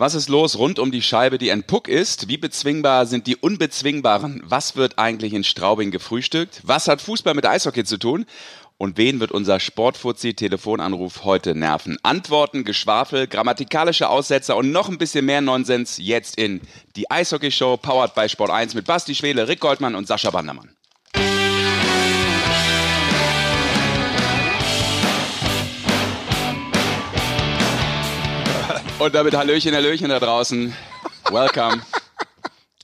Was ist los rund um die Scheibe, die ein Puck ist? Wie bezwingbar sind die Unbezwingbaren? Was wird eigentlich in Straubing gefrühstückt? Was hat Fußball mit Eishockey zu tun? Und wen wird unser Sportfuzzi-Telefonanruf heute nerven? Antworten, Geschwafel, grammatikalische Aussetzer und noch ein bisschen mehr Nonsens jetzt in die Eishockey-Show, powered by Sport 1 mit Basti Schwele, Rick Goldmann und Sascha Bandermann. Und damit Hallöchen, Hallöchen da draußen. Welcome.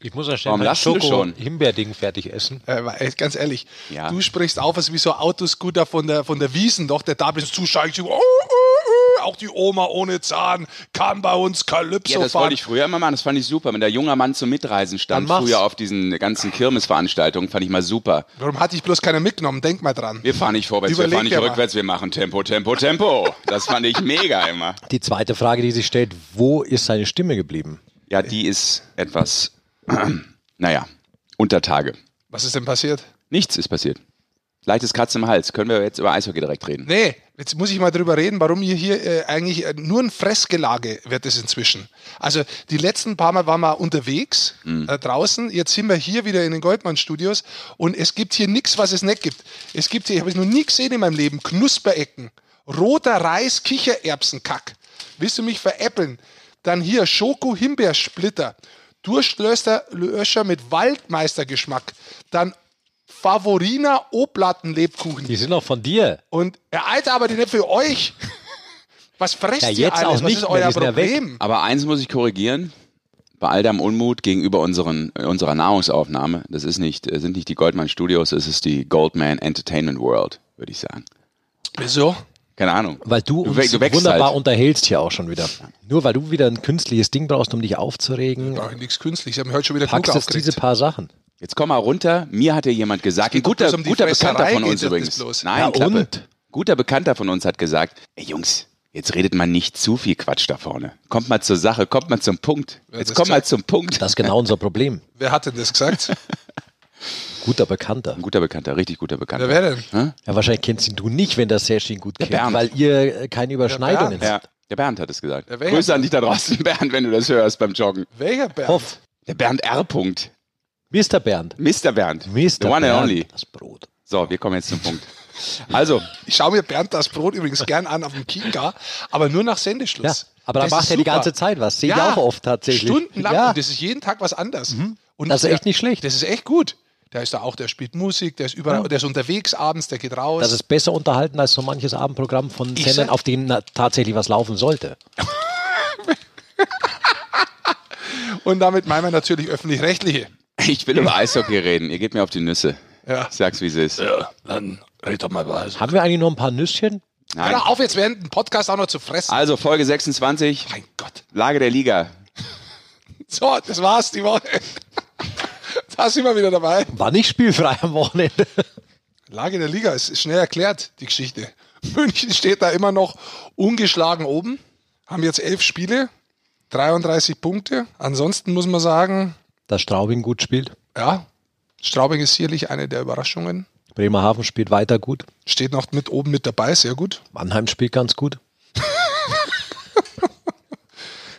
Ich muss ja schnell mein schon? Schoko-Himbeerding fertig essen. Äh, ganz ehrlich, Ja. du sprichst auf, als wie so ein Autoscooter von der, von der Wiesen, doch, der da bis zuschaltet. Oh, auch die Oma ohne Zahn kann bei uns Kalypso Ja, das fahren. wollte ich früher immer machen, das fand ich super. Wenn der junger Mann zum Mitreisen stand, früher auf diesen ganzen Kirmesveranstaltungen, fand ich mal super. Warum hatte ich bloß keiner mitgenommen? Denk mal dran. Wir fahren nicht vorwärts, Überleg wir fahren nicht dir mal. rückwärts, wir machen Tempo, Tempo, Tempo. Das fand ich mega immer. Die zweite Frage, die sich stellt, wo ist seine Stimme geblieben? Ja, die ist etwas, naja, unter Tage. Was ist denn passiert? Nichts ist passiert. Leichtes Kratzen im Hals. Können wir jetzt über Eishockey direkt reden? Nee, jetzt muss ich mal drüber reden, warum ihr hier äh, eigentlich äh, nur ein Fressgelage wird es inzwischen. Also die letzten paar Mal waren wir unterwegs äh, draußen, jetzt sind wir hier wieder in den Goldmann-Studios und es gibt hier nichts, was es nicht gibt. Es gibt hier, ich habe es noch nie gesehen in meinem Leben, Knusperecken, roter Reis, Kichererbsenkack. Willst du mich veräppeln? Dann hier Schoko-Himbeersplitter, Durstlöscher Löscher mit Waldmeistergeschmack, dann Favorina Oblattenlebkuchen. Die sind auch von dir. Und ja, Alter, aber die nicht für euch. Was fresst Ja, ihr jetzt alles? auch Was nicht ist euer sind ja. Problem? Aber eins muss ich korrigieren. Bei all deinem Unmut gegenüber unseren, äh, unserer Nahrungsaufnahme, das ist nicht, äh, sind nicht die Goldman Studios, es ist die Goldman Entertainment World, würde ich sagen. Wieso? Keine Ahnung. Weil du uns du wunderbar halt. unterhältst hier auch schon wieder. Nur weil du wieder ein künstliches Ding brauchst, um dich aufzuregen, Brauche ich nichts künstlich. Ich habe mich heute schon wieder packst klug jetzt diese paar Sachen. Jetzt komm mal runter. Mir hat ja jemand gesagt, ein guter, um guter Bekannter von uns übrigens. bloß. Nein, Ja, und? Guter Bekannter von uns hat gesagt, ey Jungs, jetzt redet man nicht zu viel Quatsch da vorne. Kommt mal zur Sache, kommt mal zum Punkt. Jetzt das komm mal zum Punkt. Das ist genau unser Problem. Wer hat denn das gesagt? Guter Bekannter. Ein guter Bekannter, richtig guter Bekannter. Wer wäre denn? Ja, wahrscheinlich kennst ihn du nicht, wenn der Serge ihn gut kennt, Bernd. weil ihr äh, keine Überschneidungen Bernd. habt. Ja, der Bernd hat es gesagt. Ja, wer Grüße an dich da draußen, Bernd, wenn du das hörst beim Joggen. Welcher Bernd? Hoff. Der Bernd R. Punkt. Mr. Bernd. Mr. Bernd. Mr. The one Bernd. and only. Das Brot. So, wir kommen jetzt zum Punkt. Also, Ich schaue mir Bernd das Brot übrigens gern an auf dem Kika, aber nur nach Sendeschluss. Ja, aber da Das macht ist er die super. ganze Zeit was. Sehe ich auch oft tatsächlich. Stundenlang. Ja. Und das ist jeden Tag was anderes. Und Das ist echt nicht schlecht. Das ist echt gut. Der ist da auch, der spielt Musik, der ist überall, der ist unterwegs abends, der geht raus. Das ist besser unterhalten als so manches Abendprogramm von Ich Sendern, auf denen tatsächlich was laufen sollte. und damit meinen wir natürlich öffentlich-rechtliche. ich will über Eishockey reden. Ihr geht mir auf die Nüsse. Ja. Ich sag's, wie es ist. Ja, dann red doch mal was. Haben wir eigentlich noch ein paar Nüsschen? Hör Nein. doch auf, jetzt während dem Podcast auch noch zu fressen. Also, Folge 26, mein Gott. Lage der Liga. So, das war's die Woche. Da sind wir wieder dabei. War nicht spielfrei am Wochenende. Lage der Liga ist schnell erklärt, die Geschichte. München steht da immer noch ungeschlagen oben, haben jetzt elf Spiele, 33 Punkte. Ansonsten muss man sagen, Dass Straubing gut spielt. ja, Straubing ist sicherlich eine der Überraschungen. Bremerhaven spielt weiter gut. Steht noch mit oben mit dabei, sehr gut. Mannheim spielt ganz gut.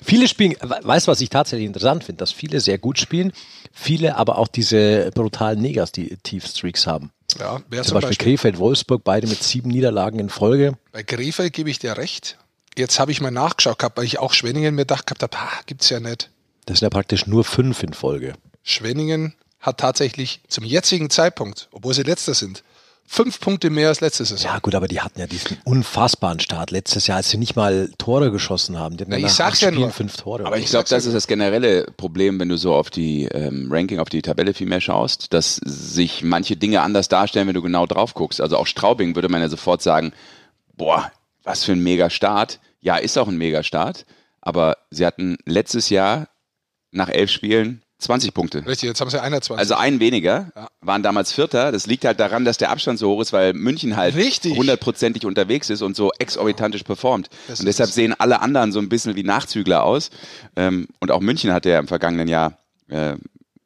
viele spielen, we- weißt du, was ich tatsächlich interessant finde? Dass viele sehr gut spielen, viele aber auch diese brutalen Negativ-Streaks haben. Ja, wer Zum Beispiel, Krefeld, Wolfsburg, beide mit sieben Niederlagen in Folge. Bei Krefeld gebe ich dir recht. Jetzt habe ich mal nachgeschaut gehabt, weil ich auch Schwenningen mir gedacht gehabt habe, ah, gibt's ja nicht. Das sind ja praktisch nur fünf in Folge. Schwenningen hat tatsächlich zum jetzigen Zeitpunkt, obwohl sie letzter sind, fünf Punkte mehr als letzte Saison. Ja, gut, aber die hatten ja diesen unfassbaren Start letztes Jahr, als sie nicht mal Tore geschossen haben. Die hatten Na, ich sag's ja nur. fünf Tore. Aber ich Ich glaube, ja das ist das generelle Problem, wenn du so auf die ähm, Ranking, auf die Tabelle viel mehr schaust, dass sich manche Dinge anders darstellen, wenn du genau drauf guckst. Also auch Straubing würde man ja sofort sagen, boah, was für ein mega Start. Ja, ist auch ein mega Start, aber sie hatten letztes Jahr nach elf Spielen 20 Punkte. Richtig, jetzt haben sie 21. Also ein weniger, Ja. waren damals Vierter. Das liegt halt daran, dass der Abstand so hoch ist, weil München halt hundertprozentig unterwegs ist und so exorbitantisch performt. Das und deshalb sehen alle anderen so ein bisschen wie Nachzügler aus. Ähm, und auch München hatte ja im vergangenen Jahr äh,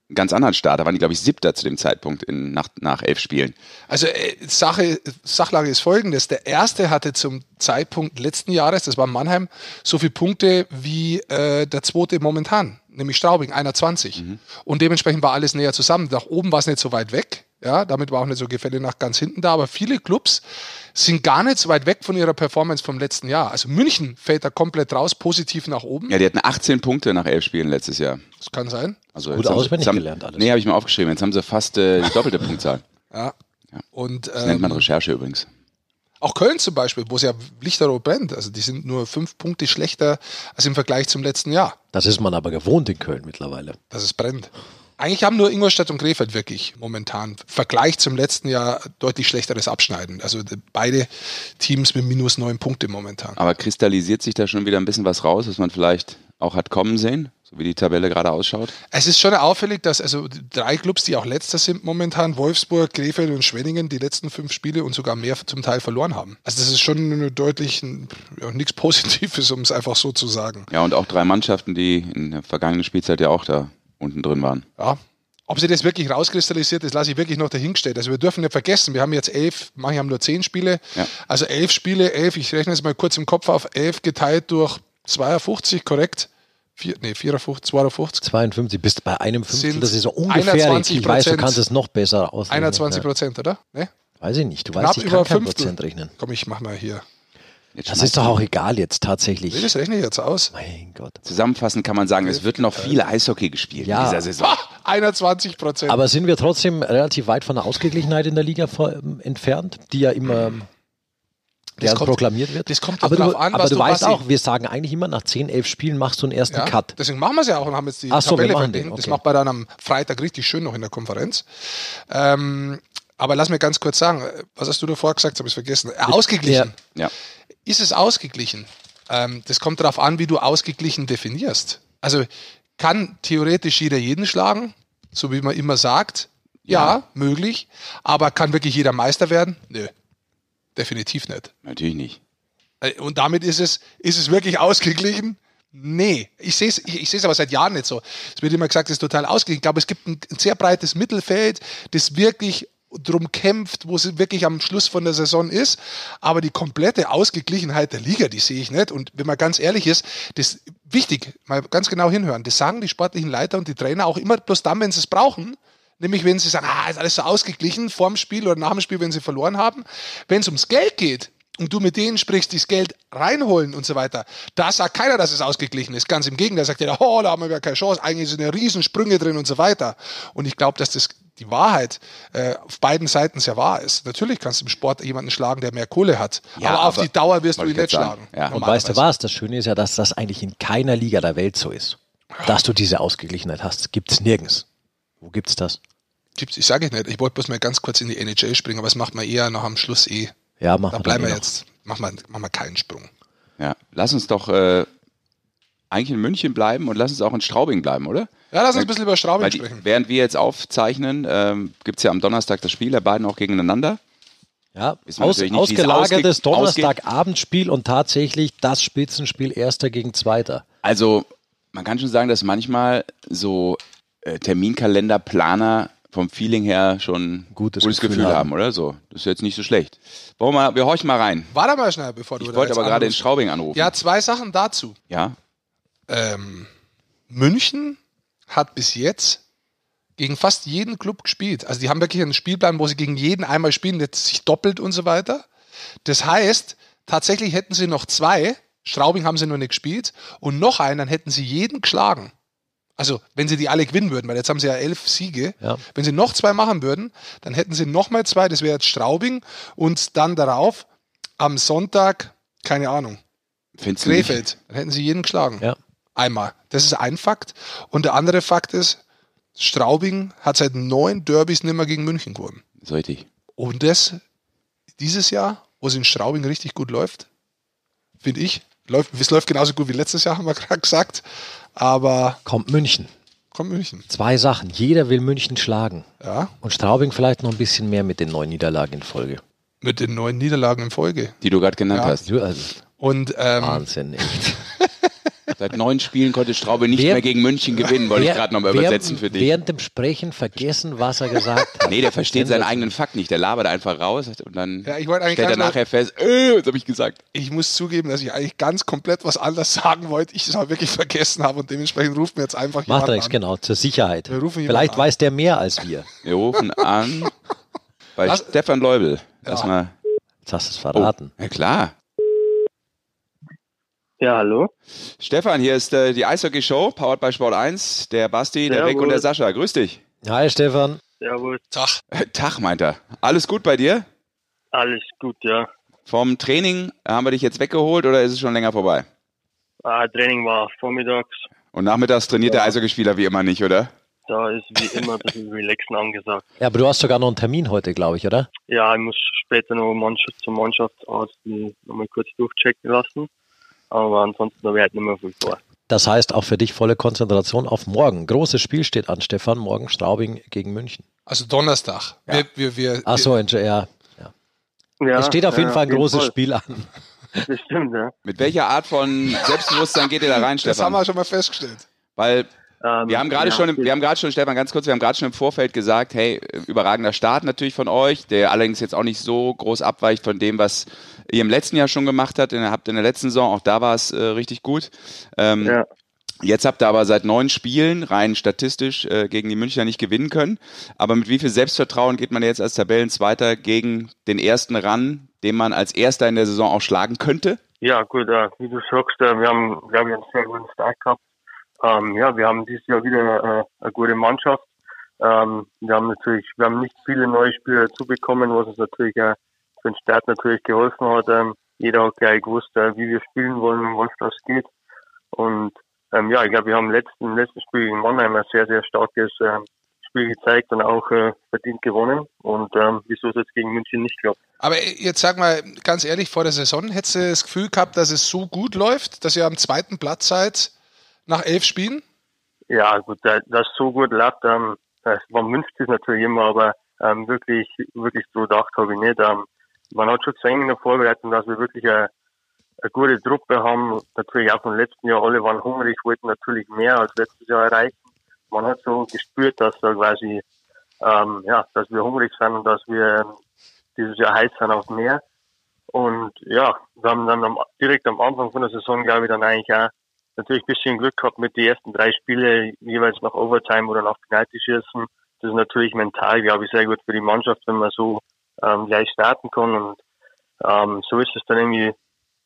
einen ganz anderen Start. Da waren die, glaube ich, siebter zu dem Zeitpunkt in, nach, nach elf Spielen. Also äh, Sache, Sachlage ist folgendes. Der erste hatte zum Zeitpunkt letzten Jahres, das war Mannheim, so viele Punkte wie äh, der zweite momentan, nämlich Straubing, 21. Mhm. Und dementsprechend war alles näher zusammen. Nach oben war es nicht so weit weg. Ja, damit war auch nicht so Gefälle nach ganz hinten da. Aber viele Clubs sind gar nicht so weit weg von ihrer Performance vom letzten Jahr. Also München fällt da komplett raus, positiv nach oben. Ja, die hatten 18 Punkte nach elf Spielen letztes Jahr. Das kann sein. Also Gut jetzt haben sie- auswendig haben- gelernt alles. Nee, habe ich mir aufgeschrieben. Jetzt haben sie fast äh, die doppelte Punktzahl. Ja. Und Das nennt man ähm, Recherche übrigens. Auch Köln zum Beispiel, wo es ja lichterloh brennt. Also die sind nur fünf Punkte schlechter als im Vergleich zum letzten Jahr, Das ist man aber gewohnt in Köln mittlerweile. dass es brennt. Eigentlich haben nur Ingolstadt und Krefeld wirklich momentan im Vergleich zum letzten Jahr deutlich schlechteres Abschneiden. Also beide Teams mit minus neun Punkte momentan. Aber kristallisiert sich da schon wieder ein bisschen was raus, was man vielleicht auch hat kommen sehen, so wie die Tabelle gerade ausschaut? Es ist schon auffällig, dass also drei Clubs, die auch letzter sind momentan, Wolfsburg, Krefeld und Schwenningen, die letzten fünf Spiele und sogar mehr zum Teil verloren haben. Also das ist schon deutlich ja, nichts Positives, um es einfach so zu sagen. Ja, und auch drei Mannschaften, die in der vergangenen Spielzeit ja auch da unten drin waren. Ja. Ob sie das wirklich rauskristallisiert, das lasse ich wirklich noch dahingestellt. Also wir dürfen nicht vergessen, wir haben jetzt elf, manche haben nur zehn Spiele. Ja. Also elf Spiele, elf, ich rechne jetzt mal kurz im Kopf auf, elf geteilt durch 52, korrekt? Vier, nee, 54, 52. 52 bist bei einem Fünftel, das ist so ungefähr. 21 Ich weiß, du Prozent. kannst es noch besser ausrechnen. 21 Ja. Prozent, oder? Ne? Weiß ich nicht. Du Knapp weißt, ich über kann kein Fünftel. Prozent rechnen. Komm, ich mach mal hier. Jetzt Das ist doch auch egal jetzt Nee, tatsächlich. das rechne ich jetzt aus. Mein Gott. Zusammenfassend kann man sagen, es wird noch viel Eishockey gespielt Ja. in dieser Saison. Ah, 21 Prozent. Aber sind wir trotzdem relativ weit von der Ausgeglichenheit in der Liga ähm, entfernt, die ja immer gern kommt- proklamiert wird? das kommt aber du, drauf an, aber was du du- weißt was auch, wir sagen eigentlich immer, nach 10, 11 Spielen machst du einen ersten Ja, Cut. Deswegen machen wir es ja auch und haben jetzt die Ach so, wir Tabelle machen verglichen. den, Das okay. macht man dann am Freitag richtig schön noch in der Konferenz. Ähm, aber lass mir ganz kurz sagen, was hast du davor gesagt? Habe ich vergessen. Äh, ausgeglichen. Ja. Ist es ausgeglichen? Ähm, das kommt darauf an, wie du ausgeglichen definierst. Also kann theoretisch jeder jeden schlagen, so wie man immer sagt. Ja, Ja. möglich. Aber kann wirklich jeder Meister werden? Nö. Definitiv nicht. Natürlich nicht. Äh, Und damit ist es, ist es wirklich ausgeglichen? Nee, ich sehe es ich, ich seh's aber seit Jahren nicht so. Es wird immer gesagt, es ist total ausgeglichen. Ich glaube, es gibt ein, ein sehr breites Mittelfeld, das wirklich drum kämpft, wo es wirklich am Schluss von der Saison ist. Aber die komplette Ausgeglichenheit der Liga, die sehe ich nicht. Und wenn man ganz ehrlich ist, das wichtig, mal ganz genau hinhören. Das sagen die sportlichen Leiter und die Trainer auch immer bloß dann, wenn sie es brauchen. Nämlich, wenn sie sagen, ah, ist alles so ausgeglichen vorm Spiel oder nach dem Spiel, wenn sie verloren haben. Wenn es ums Geld geht und du mit denen sprichst, die das Geld reinholen und so weiter, da sagt keiner, dass es ausgeglichen ist. Ganz im Gegenteil, sagt jeder, oh, da haben wir ja keine Chance, eigentlich sind ja Riesensprünge drin und so weiter. Und ich glaube, dass das die Wahrheit äh, auf beiden Seiten sehr wahr ist. Natürlich kannst du im Sport jemanden schlagen, der mehr Kohle hat. Ja, aber auf aber- die Dauer wirst du ihn ich nicht sagen. schlagen. Ja. Und weißt du was? Das Schöne ist ja, dass das eigentlich in keiner Liga der Welt so ist. Dass du diese Ausgeglichenheit hast. Gibt es nirgends. Wo gibt's das? Gibt's, ich sage nicht, ich wollte bloß mal ganz kurz in die NHL springen, aber das macht man eher noch am Schluss eh. Ja, machen Da wir bleiben dann wir eh jetzt, machen wir, machen wir keinen Sprung. Ja. Lass uns doch äh, eigentlich in München bleiben und lass uns auch in Straubing bleiben, oder? Ja, lass uns ein bisschen über Straubing Weil die, sprechen. während wir jetzt aufzeichnen, ähm, gibt es ja am Donnerstag das Spiel, der beiden auch gegeneinander. Ja, aus, nicht, es ausgelagertes. Donnerstagabendspiel und tatsächlich das Spitzenspiel Erster gegen Zweiter. Also, man kann schon sagen, dass manchmal so äh, Terminkalenderplaner vom Feeling her schon Gutes gutes Gefühl Gefühl, haben. haben. oder? So, das ist jetzt nicht so schlecht. Wollen wir, mal, wir horchen mal rein. Warte mal schnell, bevor du Ich wollte aber gerade in. Straubing anrufen. Ja, zwei Sachen dazu. Ja. Ähm, München hat bis jetzt gegen fast jeden Club gespielt. Also die haben wirklich einen Spielplan, wo sie gegen jeden einmal spielen, jetzt sich doppelt und so weiter. Das heißt, tatsächlich hätten sie noch zwei, Straubing haben sie noch nicht gespielt, und noch einen, dann hätten sie jeden geschlagen. Also, wenn sie die alle gewinnen würden, weil jetzt haben sie ja elf Siege. Ja. Wenn sie noch zwei machen würden, dann hätten sie noch mal zwei, das wäre jetzt Straubing, und dann darauf am Sonntag, keine Ahnung, Findest? Krefeld. Dann hätten sie jeden geschlagen. Ja. Einmal. Das ist ein Fakt. Und der andere Fakt ist, Straubing hat seit neun Derbys nicht mehr gegen München gewonnen. Das ist richtig. Und das dieses Jahr, wo es in Straubing richtig gut läuft, finde ich, läuft, es läuft genauso gut wie letztes Jahr, haben wir gerade gesagt. Aber Kommt München. kommt München. Zwei Sachen. Jeder will München schlagen. Ja, Und Straubing vielleicht noch ein bisschen mehr mit den neun Niederlagen in Folge. mit den neun Niederlagen in Folge. Die du gerade genannt Ja. hast. Also, Und ähm, Wahnsinn, echt. Seit neun Spielen konnte Straube nicht Wer- mehr gegen München gewinnen, wollte ich Wer- gerade nochmal übersetzen für dich. Während dem Sprechen vergessen, was er gesagt hat. Nee, der versteht seinen eigenen Fakt nicht. Der labert einfach raus und dann Ja, ich stellt er nachher fest, äh, was habe ich gesagt? Ich muss zugeben, dass ich eigentlich ganz komplett was anderes sagen wollte. Ich es aber wirklich vergessen habe und dementsprechend ruft mir jetzt einfach Macht jemand er nichts, an. genau, zur Sicherheit. Wir rufen jemanden Vielleicht an. weiß der mehr als wir. Wir rufen an bei Lass- Stefan Leubel. Lass Ja. mal. Jetzt hast du es Oh, verraten. ja klar. Ja, hallo. Stefan, hier ist äh, die Eishockey-Show, powered by Sport 1. Der Basti, der Rick Servus. und der Sascha. Grüß dich. Hi Stefan. Servus. Tag. Äh, Tag, meint er. Alles gut bei dir? Alles gut, ja. Vom Training haben wir dich jetzt weggeholt oder ist es schon länger vorbei? Ah, Training war vormittags. Und nachmittags trainiert der Ja. Eishockeyspieler wie immer nicht, oder? Da ist wie immer ein bisschen Relaxen angesagt. Ja, aber du hast sogar noch einen Termin heute, glaube ich, oder? Ja, ich muss später noch Mannschaft zum Mannschaftsarzt nochmal kurz durchchecken lassen. Aber ansonsten habe ich halt nicht mehr viel vor. Das heißt auch für dich volle Konzentration auf morgen. Großes Spiel steht an, Stefan. Morgen Straubing gegen München. Also Donnerstag. Wir, wir, wir, Ach so, Entsch- ja. ja. Ja, Es steht auf jeden ja, Fall ein großes Fall. Spiel an. Das stimmt, ja. Mit welcher Art von Selbstbewusstsein geht ihr da rein, Das haben Stefan? wir schon mal festgestellt. Weil Ähm, wir haben gerade ja, schon, im- wir haben gerade schon, Stefan, ganz kurz, wir haben gerade schon im Vorfeld gesagt, hey, überragender Start natürlich von euch, der allerdings jetzt auch nicht so groß abweicht von dem, was ihr im letzten Jahr schon gemacht habt. Ihr habt in der letzten Saison, auch da war es äh, richtig gut. Ähm, Ja. Jetzt habt ihr aber seit neun Spielen rein statistisch äh, gegen die Münchner nicht gewinnen können. Aber mit wie viel Selbstvertrauen geht man jetzt als Tabellenzweiter gegen den ersten ran, den man als Erster in der Saison auch schlagen könnte? Ja, gut, äh, wie du sagst, äh, wir haben, glaube ich, einen sehr guten Start gehabt. Ähm, ja, wir haben dieses Jahr wieder äh, eine gute Mannschaft. Ähm, wir haben natürlich, wir haben nicht viele neue Spieler dazu was uns natürlich äh, für den Start natürlich geholfen hat. Ähm, jeder hat gleich gewusst, äh, wie wir spielen wollen und was das geht. Und ähm, ja, ich glaube, wir haben im letzten, im letzten Spiel in Mannheim ein sehr, sehr starkes ähm, Spiel gezeigt und auch äh, verdient gewonnen. Und ähm, wieso es jetzt gegen München nicht klappt. Aber jetzt sag mal ganz ehrlich, vor der Saison hättest du das Gefühl gehabt, dass es so gut läuft, dass ihr am zweiten Platz seid nach elf Spielen? Ja, gut, da- das so gut läuft, ähm, das, man wünscht sich natürlich immer, aber ähm, wirklich, wirklich so gedacht habe ich nicht. Ähm, man hat schon gesehen in der Vorbereitung, dass wir wirklich eine, eine gute Truppe haben. Natürlich auch vom letzten Jahr, alle waren hungrig, wollten natürlich mehr als letztes Jahr erreichen. Man hat so gespürt, dass da quasi, ähm, ja, dass wir hungrig sind und dass wir ähm, dieses Jahr heiß sind auf mehr. Und ja, wir haben dann am, direkt am Anfang von der Saison, glaube ich, dann eigentlich auch natürlich ein bisschen Glück gehabt mit den ersten drei Spiele, jeweils nach Overtime oder nach Penalty-Schießen. Das ist natürlich mental, glaube ich, sehr gut für die Mannschaft, wenn man so ähm, gleich starten kann. Und ähm, so ist es dann irgendwie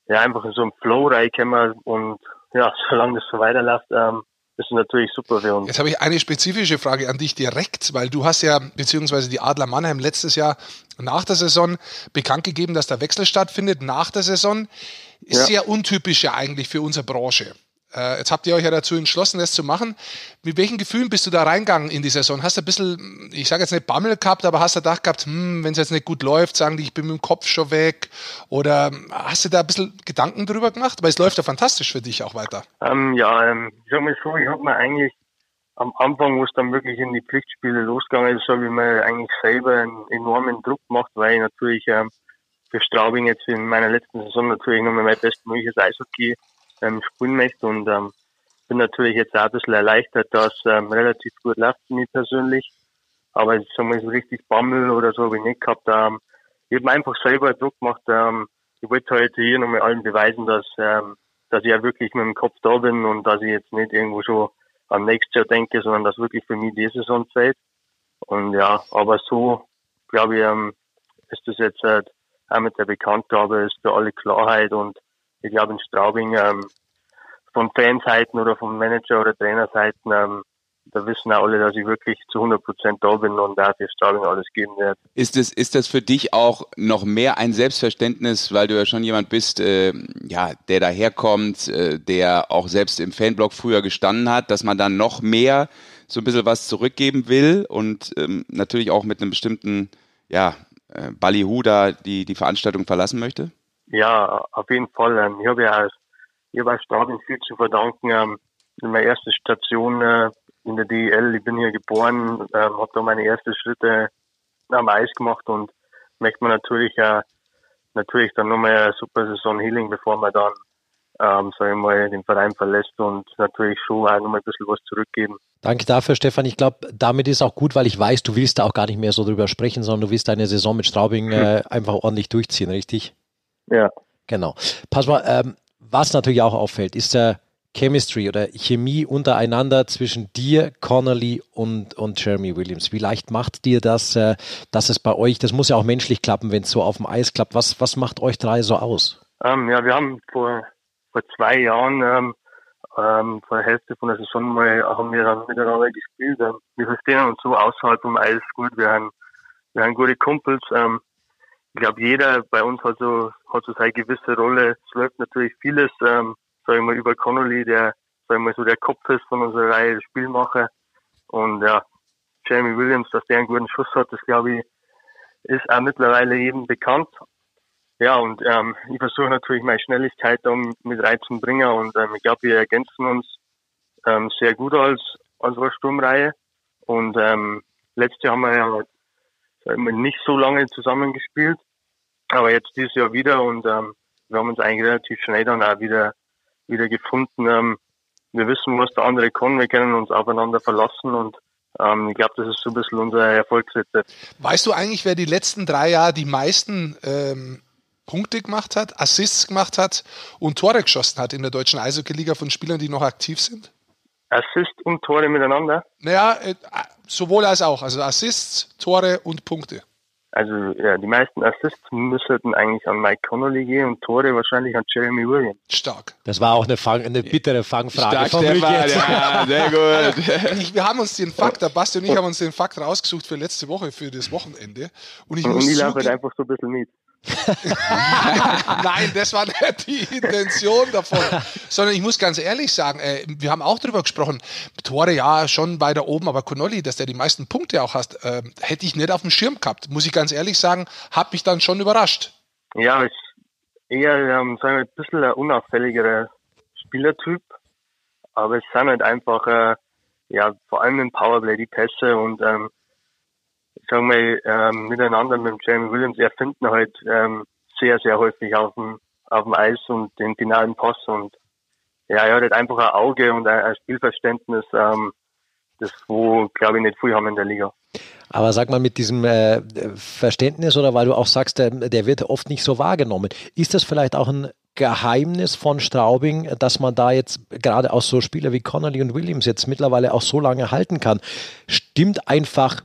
ja, einfach in so einem Flow reingekommen. Und ja, solange das so weiterläuft, ähm, ist es natürlich super für uns. Jetzt habe ich eine spezifische Frage an dich direkt, weil du hast ja, beziehungsweise die Adler Mannheim letztes Jahr nach der Saison bekannt gegeben, dass der Wechsel stattfindet nach der Saison. Ist Ja. sehr untypisch ja eigentlich für unsere Branche. Äh, jetzt habt ihr euch ja dazu entschlossen, das zu machen. Mit welchen Gefühlen bist du da reingegangen in die Saison? Hast du ein bisschen, ich sage jetzt nicht Bammel gehabt, aber hast du gedacht gehabt, hm, wenn es jetzt nicht gut läuft, sagen die, ich bin mit dem Kopf schon weg? Oder hast du da ein bisschen Gedanken drüber gemacht? Weil es läuft ja fantastisch für dich auch weiter. Ähm, ja, ähm, ich sag mal so, ich habe mir eigentlich am Anfang, wo es dann wirklich in die Pflichtspiele losgegangen ist, habe ich mir eigentlich selber einen enormen Druck gemacht, weil ich natürlich ähm, für Straubing jetzt in meiner letzten Saison natürlich nochmal mein bestmögliches Eishockey ähm, spielen möchte und ähm, bin natürlich jetzt auch ein bisschen erleichtert, dass ähm, relativ gut läuft für mich persönlich. Aber ich sag mal, so richtig Bammel oder so habe ich nicht gehabt. Ähm, ich habe mir einfach selber Druck gemacht. Ähm, ich wollte heute hier nochmal allen beweisen, dass, ähm, dass ich ja wirklich mit dem Kopf da bin und dass ich jetzt nicht irgendwo schon am nächsten Jahr denke, sondern dass wirklich für mich die Saison zählt. Und ja, aber so, glaube ich, ähm, ist das jetzt halt auch mit der Bekanntgabe ist für alle Klarheit und ich glaube in Straubing ähm, von Fanseiten oder von Manager oder Trainerseiten, ähm, da wissen auch alle, dass ich wirklich zu 100 Prozent da bin und da für Straubing alles geben werde. Ist es, ist das für dich auch noch mehr ein Selbstverständnis, weil du ja schon jemand bist, äh, ja, der daherkommt, äh, der auch selbst im Fanblock früher gestanden hat, dass man dann noch mehr so ein bisschen was zurückgeben will und ähm, natürlich auch mit einem bestimmten, ja, äh, Ballyhoo da die, die Veranstaltung verlassen möchte? Ja, auf jeden Fall. Ähm, ich habe ja als, ich habe als Straubing viel zu verdanken. Ähm, in meiner ersten Station äh, in der DEL, ich bin hier geboren, ähm, habe da meine ersten Schritte am Eis gemacht und möchte mir natürlich äh, natürlich dann nochmal eine super Saison Healing, bevor wir dann ähm, sag ich mal, den Verein verlässt und natürlich schon auch nochmal ein bisschen was zurückgeben. Danke dafür, Stefan. Ich glaube, damit ist auch gut, weil ich weiß, du willst da auch gar nicht mehr so drüber sprechen, sondern du willst deine Saison mit Straubing äh, einfach ordentlich durchziehen, richtig? Ja. Genau. Pass mal, ähm, was natürlich auch auffällt, ist der Chemistry oder Chemie untereinander zwischen dir, Connolly und, und Jeremy Williams. Wie leicht macht dir das, äh, dass es bei euch, das muss ja auch menschlich klappen, wenn es so auf dem Eis klappt. Was, was macht euch drei so aus? Ähm, ja, wir haben vor, vor zwei Jahren, ähm, ähm, vor der Hälfte von der Saison mal, haben wir dann miteinander gespielt. Ähm, wir verstehen uns so außerhalb vom Eis gut. Wir haben, wir haben gute Kumpels. Ähm, ich glaube, jeder bei uns hat so, hat so seine gewisse Rolle. Es läuft natürlich vieles, ähm, sag ich mal, über Connolly, der, sag ich mal, so der Kopf ist von unserer Reihe Spielmacher. Und ja, Jamie Williams, dass der einen guten Schuss hat, das glaube ich, ist auch mittlerweile eben bekannt. Ja, und ähm, ich versuche natürlich meine Schnelligkeit da mit reinzubringen und ähm, ich glaube, wir ergänzen uns ähm, sehr gut als, als Sturmreihe. Und ähm, letztes Jahr haben wir ja sagen wir, nicht so lange zusammengespielt, aber jetzt dieses Jahr wieder und ähm, wir haben uns eigentlich relativ schnell dann auch wieder wieder gefunden. Ähm, wir wissen, was der andere kann, wir können uns aufeinander verlassen und ähm, ich glaube, das ist so ein bisschen unser Erfolgsrezept. Weißt du eigentlich, wer die letzten drei Jahre die meisten ähm, Punkte gemacht hat, Assists gemacht hat und Tore geschossen hat in der deutschen Eishockey-Liga von Spielern, die noch aktiv sind? Assist und Tore miteinander? Naja, äh, sowohl als auch. Also Assists, Tore und Punkte. Also ja, die meisten Assists müssten eigentlich an Mike Connolly gehen und Tore wahrscheinlich an Jeremy Williams. Stark. Das war auch eine, Fang, eine bittere Fangfrage. Stark, Stefan, ja, sehr gut. ich, wir haben uns den Fakt, der Basti und ich haben uns den Fakt rausgesucht für letzte Woche, für das Wochenende. Und ich und muss laufe halt einfach so ein bisschen mit. Nein, das war nicht die Intention davon. Sondern ich muss ganz ehrlich sagen, äh, wir haben auch darüber gesprochen, Tore ja schon weiter oben, aber Connolly, dass der die meisten Punkte auch hast, äh, hätte ich nicht auf dem Schirm gehabt. Muss ich ganz ehrlich sagen, hat mich dann schon überrascht. Ja, ist eher ähm, sagen ein bisschen ein unauffälligerer Spielertyp, aber es sind halt einfach, äh, ja, vor allem im Powerplay die Pässe und ähm, sagen wir, ähm, miteinander mit Jamie Williams erfinden halt ähm, sehr, sehr häufig auf dem, auf dem Eis und den finalen Pass und ja, er hat halt einfach ein Auge und ein, ein Spielverständnis, ähm, das wo, glaube ich, nicht viel haben in der Liga. Aber sag mal, mit diesem äh, Verständnis oder weil du auch sagst, der, der wird oft nicht so wahrgenommen, ist das vielleicht auch ein Geheimnis von Straubing, dass man da jetzt gerade auch so Spieler wie Connolly und Williams jetzt mittlerweile auch so lange halten kann? Stimmt einfach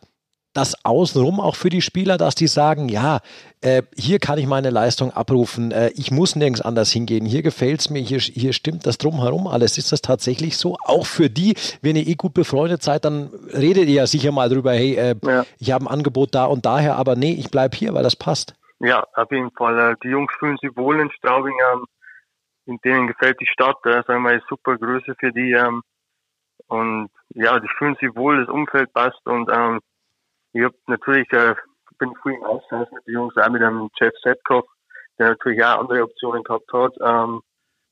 das außenrum auch für die Spieler, dass die sagen, ja, äh, hier kann ich meine Leistung abrufen, äh, ich muss nirgends anders hingehen, hier gefällt es mir, hier, hier stimmt das drumherum alles. Ist das tatsächlich so? Auch für die, wenn ihr eh gut befreundet seid, dann redet ihr ja sicher mal drüber, hey, äh, ja. ich habe ein Angebot da und daher, aber nee, ich bleibe hier, weil das passt. Ja, auf jeden Fall. Äh, die Jungs fühlen sich wohl in Straubing. Ähm, in denen gefällt die Stadt, äh, sagen wir, super Größe für die. Ähm, und ja, die fühlen sich wohl, das Umfeld passt und ähm, ich habe natürlich, äh, bin früh im Austausch mit den Jungs, auch mit dem Jeff Setkoff, der natürlich auch andere Optionen gehabt hat, ähm,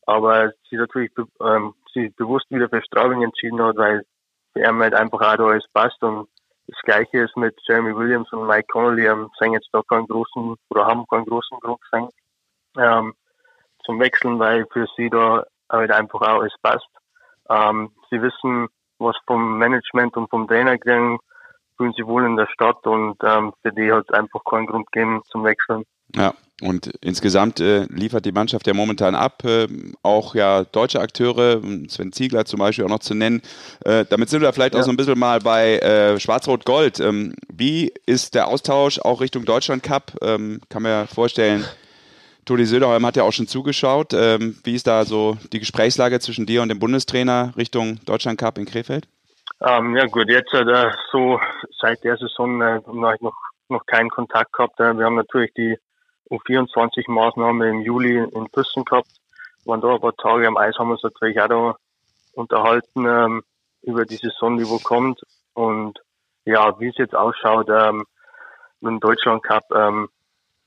aber sie natürlich ähm, sie bewusst wieder für Straubing entschieden hat, weil für ihn halt einfach auch da alles passt und das Gleiche ist mit Jeremy Williams und Mike Connolly, ähm, sind jetzt da keinen großen oder haben keinen großen Grund gesehen, ähm, zum Wechseln, weil für sie da halt einfach auch alles passt. Ähm, sie wissen, was vom Management und vom Trainer kriegen, fühlen sich wohl in der Stadt und ähm, für die hat es einfach keinen Grund gegeben zum Wechseln. Ja, und insgesamt äh, liefert die Mannschaft ja momentan ab, äh, auch ja deutsche Akteure, Sven Ziegler zum Beispiel auch noch zu nennen. Äh, damit sind wir vielleicht ja. auch so ein bisschen mal bei äh, Schwarz-Rot-Gold. Ähm, wie ist der Austausch auch Richtung Deutschland Cup? Ähm, kann man ja vorstellen, Toni Söderholm hat ja auch schon zugeschaut. Ähm, wie ist da so die Gesprächslage zwischen dir und dem Bundestrainer Richtung Deutschland Cup in Krefeld? Ähm, ja gut, jetzt äh, so seit der Saison äh, habe ich noch, noch keinen Kontakt gehabt. Äh, wir haben natürlich die U24-Maßnahme im Juli in Füssen gehabt. Waren da ein paar Tage am Eis, haben wir uns natürlich auch da unterhalten ähm, über die Saison, die wo kommt. Und ja, wie es jetzt ausschaut ähm, mit dem Deutschland Cup, ähm,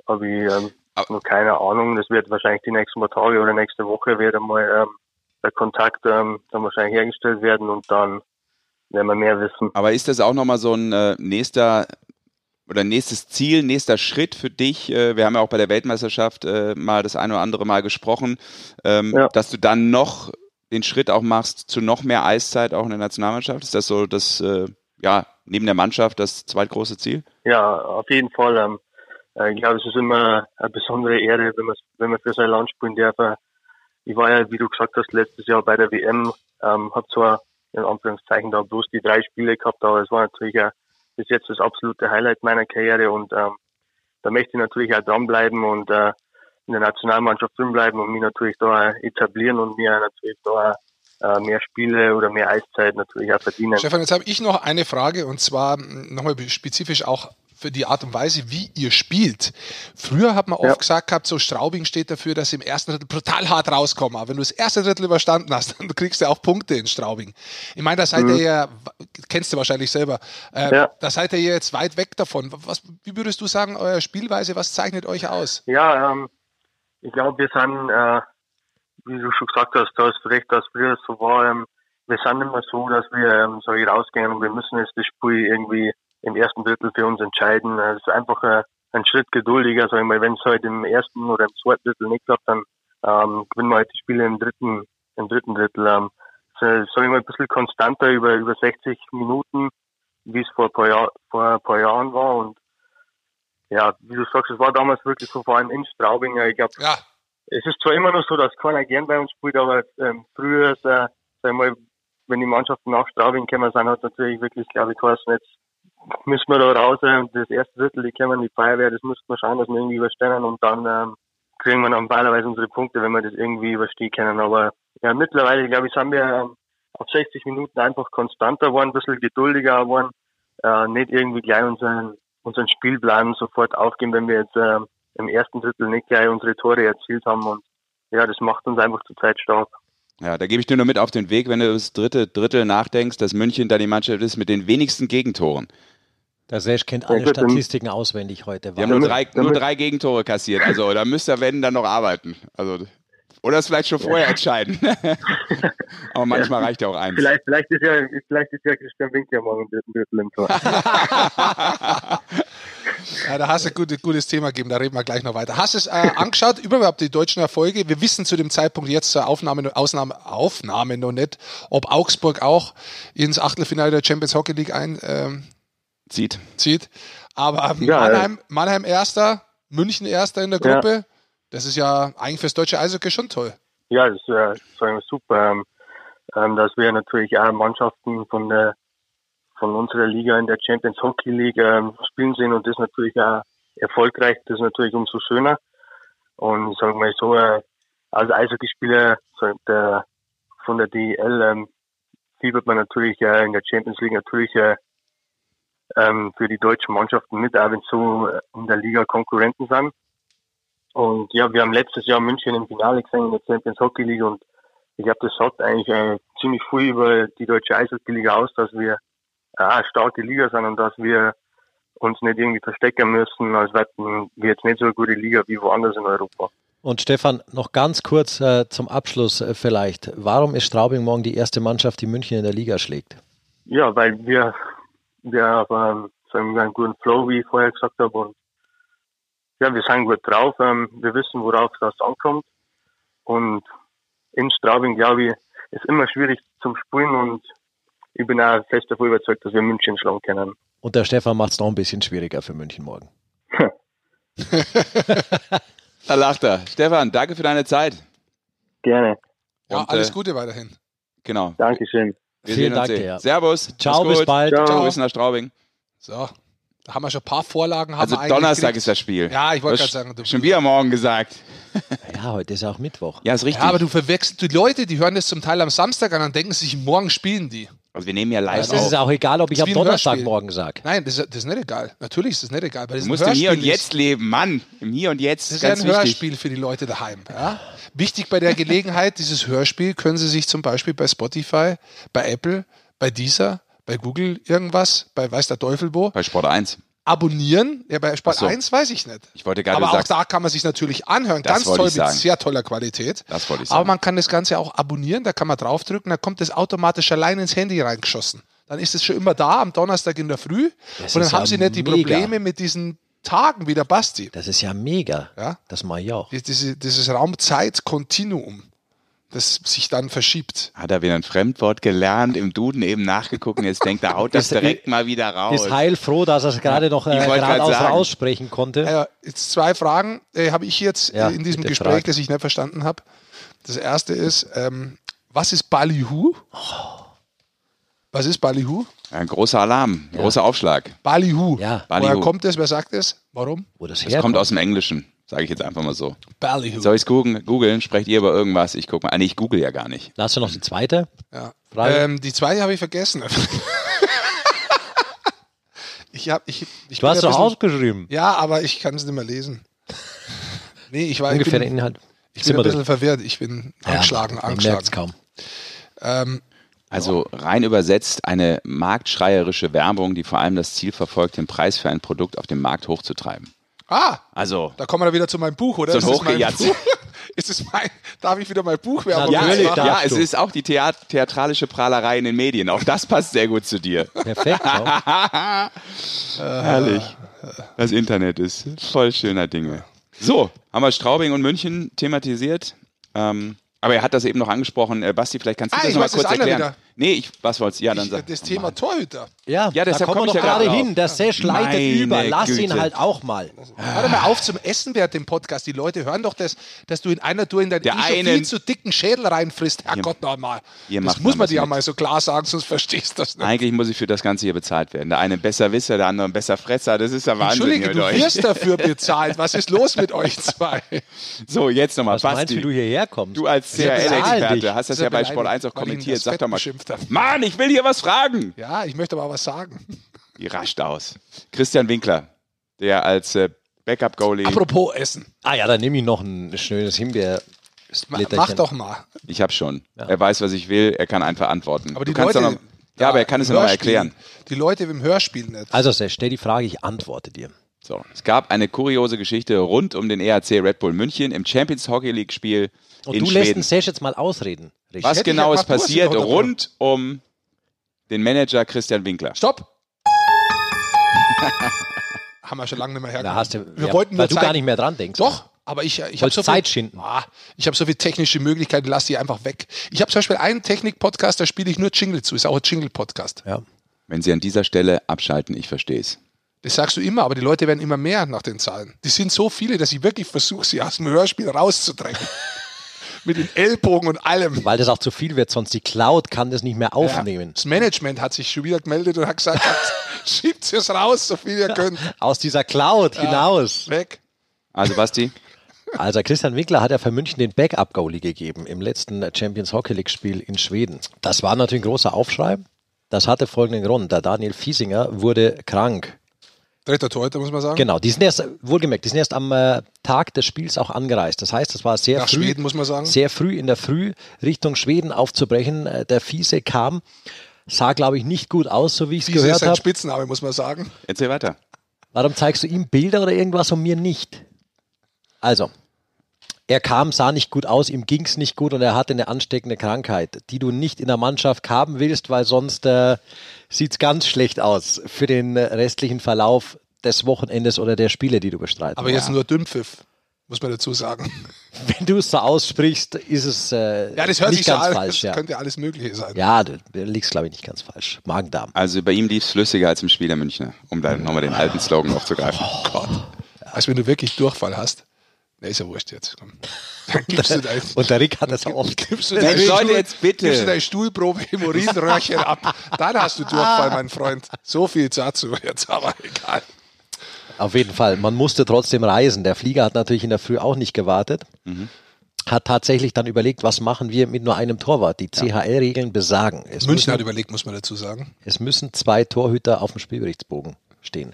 habe ich ähm, noch keine Ahnung. Das wird wahrscheinlich die nächsten paar Tage oder nächste Woche wird einmal ähm, der Kontakt ähm, dann wahrscheinlich hergestellt werden und dann werden wir mehr wissen. Aber ist das auch nochmal so ein äh, nächster oder nächstes Ziel, nächster Schritt für dich? Äh, wir haben ja auch bei der Weltmeisterschaft äh, mal das eine oder andere Mal gesprochen, ähm, ja. dass du dann noch den Schritt auch machst zu noch mehr Eiszeit auch in der Nationalmannschaft. Ist das so das, äh, ja, neben der Mannschaft das zweitgroße Ziel? Ja, auf jeden Fall. Ähm, ich glaube, es ist immer eine besondere Ehre, wenn man, wenn man für sein Land spielen darf. Ich war ja, wie du gesagt hast, letztes Jahr bei der WM, ähm, habe zwar in Anführungszeichen da bloß die drei Spiele gehabt, aber es war natürlich auch bis jetzt das absolute Highlight meiner Karriere und ähm, da möchte ich natürlich auch dranbleiben und äh, in der Nationalmannschaft drin bleiben und mich natürlich da etablieren und mir natürlich da äh, mehr Spiele oder mehr Eiszeit natürlich auch verdienen. Stefan, jetzt habe ich noch eine Frage und zwar nochmal spezifisch auch für die Art und Weise, wie ihr spielt. Früher hat man oft ja. gesagt gehabt, so Straubing steht dafür, dass sie im ersten Drittel brutal hart rauskommen. Aber wenn du das erste Drittel überstanden hast, dann kriegst du auch Punkte in Straubing. Ich meine, da seid mhm. ihr ja, kennst du wahrscheinlich selber, äh, ja. da seid ihr jetzt weit weg davon. Was, wie würdest du sagen, eure Spielweise, was zeichnet euch aus? Ja, ähm, ich glaube, wir sind, äh, wie du schon gesagt hast, du hast recht, dass früher so war, ähm, wir sind immer so, dass wir ähm, so hier rausgehen und wir müssen jetzt das Spiel irgendwie im ersten Drittel für uns entscheiden. Es ist einfach ein, ein Schritt geduldiger, sag ich mal, wenn es heute halt im ersten oder im zweiten Drittel nicht klappt, dann ähm, gewinnen wir halt die Spiele im dritten, im dritten Drittel. Ähm, sag ich mal, ein bisschen konstanter über, über 60 Minuten, wie es vor ein, paar Jahr, vor ein paar Jahren war. Und ja, wie du sagst, es war damals wirklich so, vor allem in Straubing. Ich glaube, ja. es ist zwar immer noch so, dass keiner gern bei uns spielt, aber ähm, früher, äh, sag ich mal, wenn die Mannschaften nach Straubing kommen, sind hat natürlich wirklich, glaube ich, geheißen, jetzt müssen wir da raus das erste Drittel, die kommen die Feuerwehr, das müssen wir schauen, dass wir irgendwie überstehen und dann ähm, kriegen wir normalerweise unsere Punkte, wenn wir das irgendwie überstehen können. Aber ja, mittlerweile, glaube ich, sind wir ähm, auf 60 Minuten einfach konstanter geworden, ein bisschen geduldiger geworden, äh, nicht irgendwie gleich unseren, unseren Spielplan sofort aufgeben, wenn wir jetzt äh, im ersten Drittel nicht gleich unsere Tore erzielt haben und ja, das macht uns einfach zurzeit stark. Ja, da gebe ich dir nur mit auf den Weg, wenn du das dritte Drittel nachdenkst, dass München da die Mannschaft ist mit den wenigsten Gegentoren. Der Sesch kennt alle Statistiken auswendig heute. Wir haben nur drei, nur drei Gegentore kassiert. Also da müsst ihr, wenn, dann noch arbeiten. Also, oder es vielleicht schon vorher entscheiden. Aber manchmal reicht ja auch eins. Vielleicht, vielleicht, ist, ja, vielleicht ist ja Christian Wink ja morgen dritten Drittel im Tor. Ja, da hast du ein gutes, gutes Thema gegeben, da reden wir gleich noch weiter. Hast du es äh, angeschaut, überhaupt die deutschen Erfolge? Wir wissen zu dem Zeitpunkt jetzt zur Aufnahme, Ausnahme, Aufnahme noch nicht, ob Augsburg auch ins Achtelfinale der Champions Hockey League ein, ähm, zieht. zieht. Aber ja, Mannheim, Mannheim Erster, München Erster in der Gruppe, ja. das ist ja eigentlich fürs deutsche Eishockey schon toll. Ja, das ist äh, super, ähm, ähm, dass wir natürlich auch Mannschaften von der von unserer Liga in der Champions Hockey League ähm, spielen sehen und das natürlich auch erfolgreich, das ist natürlich umso schöner. Und sagen wir so, äh, als Eishockeyspieler so der, von der DEL ähm, fiebert man natürlich äh, in der Champions League natürlich äh, ähm, für die deutschen Mannschaften mit, wenn so äh, in der Liga Konkurrenten sind. Und ja, wir haben letztes Jahr München im Finale gesehen in der Champions Hockey League und ich glaube, das sagt eigentlich äh, ziemlich viel über die deutsche Eishockey-Liga aus, dass wir eine starke Liga sind und dass wir uns nicht irgendwie verstecken müssen, als hätten wir jetzt nicht so eine gute Liga wie woanders in Europa. Und Stefan, noch ganz kurz äh, zum Abschluss äh, vielleicht. Warum ist Straubing morgen die erste Mannschaft, die München in der Liga schlägt? Ja, weil wir, wir haben sagen wir, einen guten Flow, wie ich vorher gesagt habe. Und ja, wir sind gut drauf. Ähm, wir wissen, worauf das ankommt. Und in Straubing, glaube ich, ist immer schwierig zum Spielen und ich bin auch fest davon überzeugt, dass wir München schlagen können. Und der Stefan macht es noch ein bisschen schwieriger für München morgen. da lacht er. Stefan, danke für deine Zeit. Gerne. Ja, Und, alles äh, Gute weiterhin. Genau. Dankeschön. Wir Vielen Dank dir. Servus. Ciao, bis bald. Ciao. Ciao. Grüße nach Straubing. So. Da haben wir schon ein paar Vorlagen. also Donnerstag ist das Spiel. Ja, ich wollte gerade sagen. Du schon wieder morgen gesagt. Ja, heute ist auch Mittwoch. Ja, ist richtig. Ja, aber du verwechselst die Leute, die hören das zum Teil am Samstag an und denken sich, morgen spielen die. Also wir nehmen ja live also Das ist auch egal, ob ich am Donnerstagmorgen sage. Nein, das, das, ist nicht egal. Natürlich ist das nicht egal. du musst im Hier und Jetzt leben, Mann. Im Hier und Jetzt. Das ist ganz ein wichtig. Hörspiel für die Leute daheim. Ja? Wichtig bei der Gelegenheit, dieses Hörspiel können Sie sich zum Beispiel bei Spotify, bei Apple, bei Deezer, bei Google irgendwas, bei weiß der Teufel wo. Bei Sport 1 abonnieren. Ja, bei Sport so. 1 weiß ich nicht. Ich wollte gerade Aber auch da kann man sich natürlich anhören. Ganz toll mit sagen. sehr toller Qualität. Das wollte ich sagen. Aber man kann das Ganze auch abonnieren, da kann man draufdrücken, da kommt das automatisch allein ins Handy reingeschossen. dann ist es schon immer da am Donnerstag in der Früh. Das und dann haben ja sie nicht die. Probleme mit diesen Tagen wie der Basti. Das ist ja mega. Ja. Das mache ich auch. Die- Diese, dieses Raumzeit-Kontinuum, das sich dann verschiebt. Hat er wieder ein Fremdwort gelernt, im Duden eben nachgeguckt und jetzt denkt er, haut das direkt mal wieder raus. Ist heilfroh, dass er es gerade noch äh, Ich wollte grad geradeaus aussprechen konnte. Ja, jetzt zwei Fragen äh, habe ich jetzt Ja, äh, in diesem Gespräch, frag. das ich nicht verstanden habe. Das erste ist, ähm, was ist Ballyhoo? Was ist Ballyhoo? Ein großer Alarm, großer Aufschlag. Ballyhoo. Ja. Woher Ballyhoo. kommt das? Wer sagt das? Warum? Wo das Das kommt aus dem Englischen, sage ich jetzt einfach mal so. Ballyhoo. Soll ich es googeln? googeln? Sprecht ihr über irgendwas? Ich gucke mal. Ah, nee, ich google ja gar nicht. Hast du noch die zweite? Ja. Frage? Ähm, die zweite habe ich vergessen. ich hab, ich, ich Du hast bin doch ausgeschrieben. Ja, aber ich kann es nicht mehr lesen. Nee, ich war Ungefähr ich der bin, Inhalt. ich bin ein bisschen verwirrt. Ich bin Ja, angeschlagen, es angeschlagen. kaum. Ähm, Also rein übersetzt eine marktschreierische Werbung, die vor allem das Ziel verfolgt, den Preis für ein Produkt auf dem Markt hochzutreiben. Ah, Also, da kommen wir wieder zu meinem Buch, oder? So ein Ist das mein Hochgejatzt. Buch? Ist es mein, darf ich wieder mein Buch Werbung ja, darfst ja es ist auch die Theat theatralische Prahlerei in den Medien. Auch das passt sehr gut zu dir. Perfekt. ja. Herrlich. Das Internet ist voll schöner Dinge. So, haben wir Straubing und München thematisiert. Ähm, aber er hat das eben noch angesprochen. Äh, Basti, vielleicht kannst du Ah, das ich noch mal weiß das kurz erklären. wieder. Nee, ich, was wollt's? Ja, dann Ich, sag. das Thema Torhüter. Ja, Ja, da deshalb kommen komm wir ich doch gerade hin. Der Sesh leitet Meine über. Lass ihn Güte. halt auch mal. Hör doch mal auf zum Essen während dem Podcast. Die Leute hören doch das, dass du in einer Tour in deinen eh einen- viel zu dicken Schädel reinfrisst. Herrgott noch mal. Ihr Das muss man dir ja mal so klar sagen, sonst verstehst du das nicht. Eigentlich muss ich für das Ganze hier bezahlt werden. Der eine ein besser Wisser, der andere ein besser Fresser. Das ist ja Wahnsinn Entschuldige, du euch. wirst dafür bezahlt. Was ist los mit euch zwei? So, jetzt nochmal, Was meinst du, wie Basti. du hierher kommst? Du als. CRL-Experte hast das ja bei Sport 1 auch ihn kommentiert. Sag doch mal. Habe. Mann, ich will hier was fragen. Ja, ich möchte aber was sagen. Die rascht aus. Christian Winkler, der als äh, Backup-Goalie. Apropos Essen. Ah ja, dann nehme ich noch ein schönes Himbeer. Ma- Mach doch mal. Ich habe schon. Er weiß, was ich will. Er kann einfach antworten. Aber die du kannst Leute. doch noch, ja, aber er kann es ja noch mal erklären. Die Leute im Hörspiel nicht. Also Sesh, stell die Frage, ich antworte dir. So, es gab eine kuriose Geschichte rund um den ERC Red Bull München im Champions Hockey League Spiel Und in du lässt den Schweden. Sesh jetzt mal ausreden. Richtig. Was Hätte genau ist passiert rund um den Manager Christian Winkler? Stopp! Haben wir schon lange nicht mehr Da hergekommen. hast du, Wir ja, wollten nur weil du zeigen- gar nicht mehr dran denkst. Doch, aber ich, ich habe so Zeit viel, schinden. Ah, ich habe so viele technische Möglichkeiten, lass die einfach weg. Ich habe zum Beispiel einen Technik-Podcast, da spiele ich nur Jingle zu, ist auch ein Jingle-Podcast. Ja. Wenn Sie an dieser Stelle abschalten, ich verstehe es. Das sagst du immer, aber die Leute werden immer mehr nach den Zahlen. Die sind so viele, dass ich wirklich versuche, sie aus dem Hörspiel rauszudrängen. Mit den Ellbogen und allem. Weil das auch zu viel wird, sonst die Cloud kann das nicht mehr Ja, aufnehmen. das Management hat sich schon wieder gemeldet und hat gesagt, schiebt es raus, so viel ihr könnt. Aus dieser Cloud hinaus. Weg. Also Basti, Also Christian Winkler hat ja für München den Backup-Goalie gegeben im letzten Champions Hockey League-Spiel in Schweden. Das war natürlich ein großer Aufschrei. Das hatte folgenden Grund. Der Daniel Fiesinger wurde krank. Dritter Torhüter, muss man sagen. Genau, die sind erst, wohlgemerkt, die sind erst am äh, Tag des Spiels auch angereist. Das heißt, es war sehr Nach früh, Schweden, muss man sagen. sehr früh in der Früh Richtung Schweden aufzubrechen. Äh, Der Fiese kam, sah, glaube ich, nicht gut aus, so wie ich es Diese ist gehört sein habe. Spitzname, muss man sagen. erzähl weiter. Warum zeigst du ihm Bilder oder irgendwas und mir nicht? Also, er kam, sah nicht gut aus, ihm ging es nicht gut und er hatte eine ansteckende Krankheit, die du nicht in der Mannschaft haben willst, weil sonst äh, sieht es ganz schlecht aus für den restlichen Verlauf des Wochenendes oder der Spiele, die du bestreiten Aber jetzt nur Dünnpfiff, muss man dazu sagen. Wenn du es so aussprichst, ist es äh, Ja, das hört nicht sich so ganz an, falsch. das Ja, könnte alles Mögliche sein. ja du, du liegst, glaube ich, nicht ganz falsch. Magen-Darm. Also bei ihm lief es flüssiger als im Spiel der Münchner, um da nochmal den alten Slogan aufzugreifen. Gott. Als wenn du wirklich Durchfall hast. Ne, ist ja wurscht jetzt. Komm. Dann gibst du dein, Und der Rick hat das oft. gibst du deine Leute, Stuhl- jetzt bitte. Gibst du deine Stuhlprobe Hämorrhoidenröhrchen ab. Dann hast du Durchfall, mein Freund. So viel dazu jetzt, aber egal. Auf jeden Fall. Man musste trotzdem reisen. Der Flieger hat natürlich in der Früh auch nicht gewartet. Hat tatsächlich dann überlegt, was machen wir mit nur einem Torwart. Die CHL-Regeln besagen. Es München hat müssen, überlegt, muss man dazu sagen. es müssen zwei Torhüter auf dem Spielberichtsbogen stehen.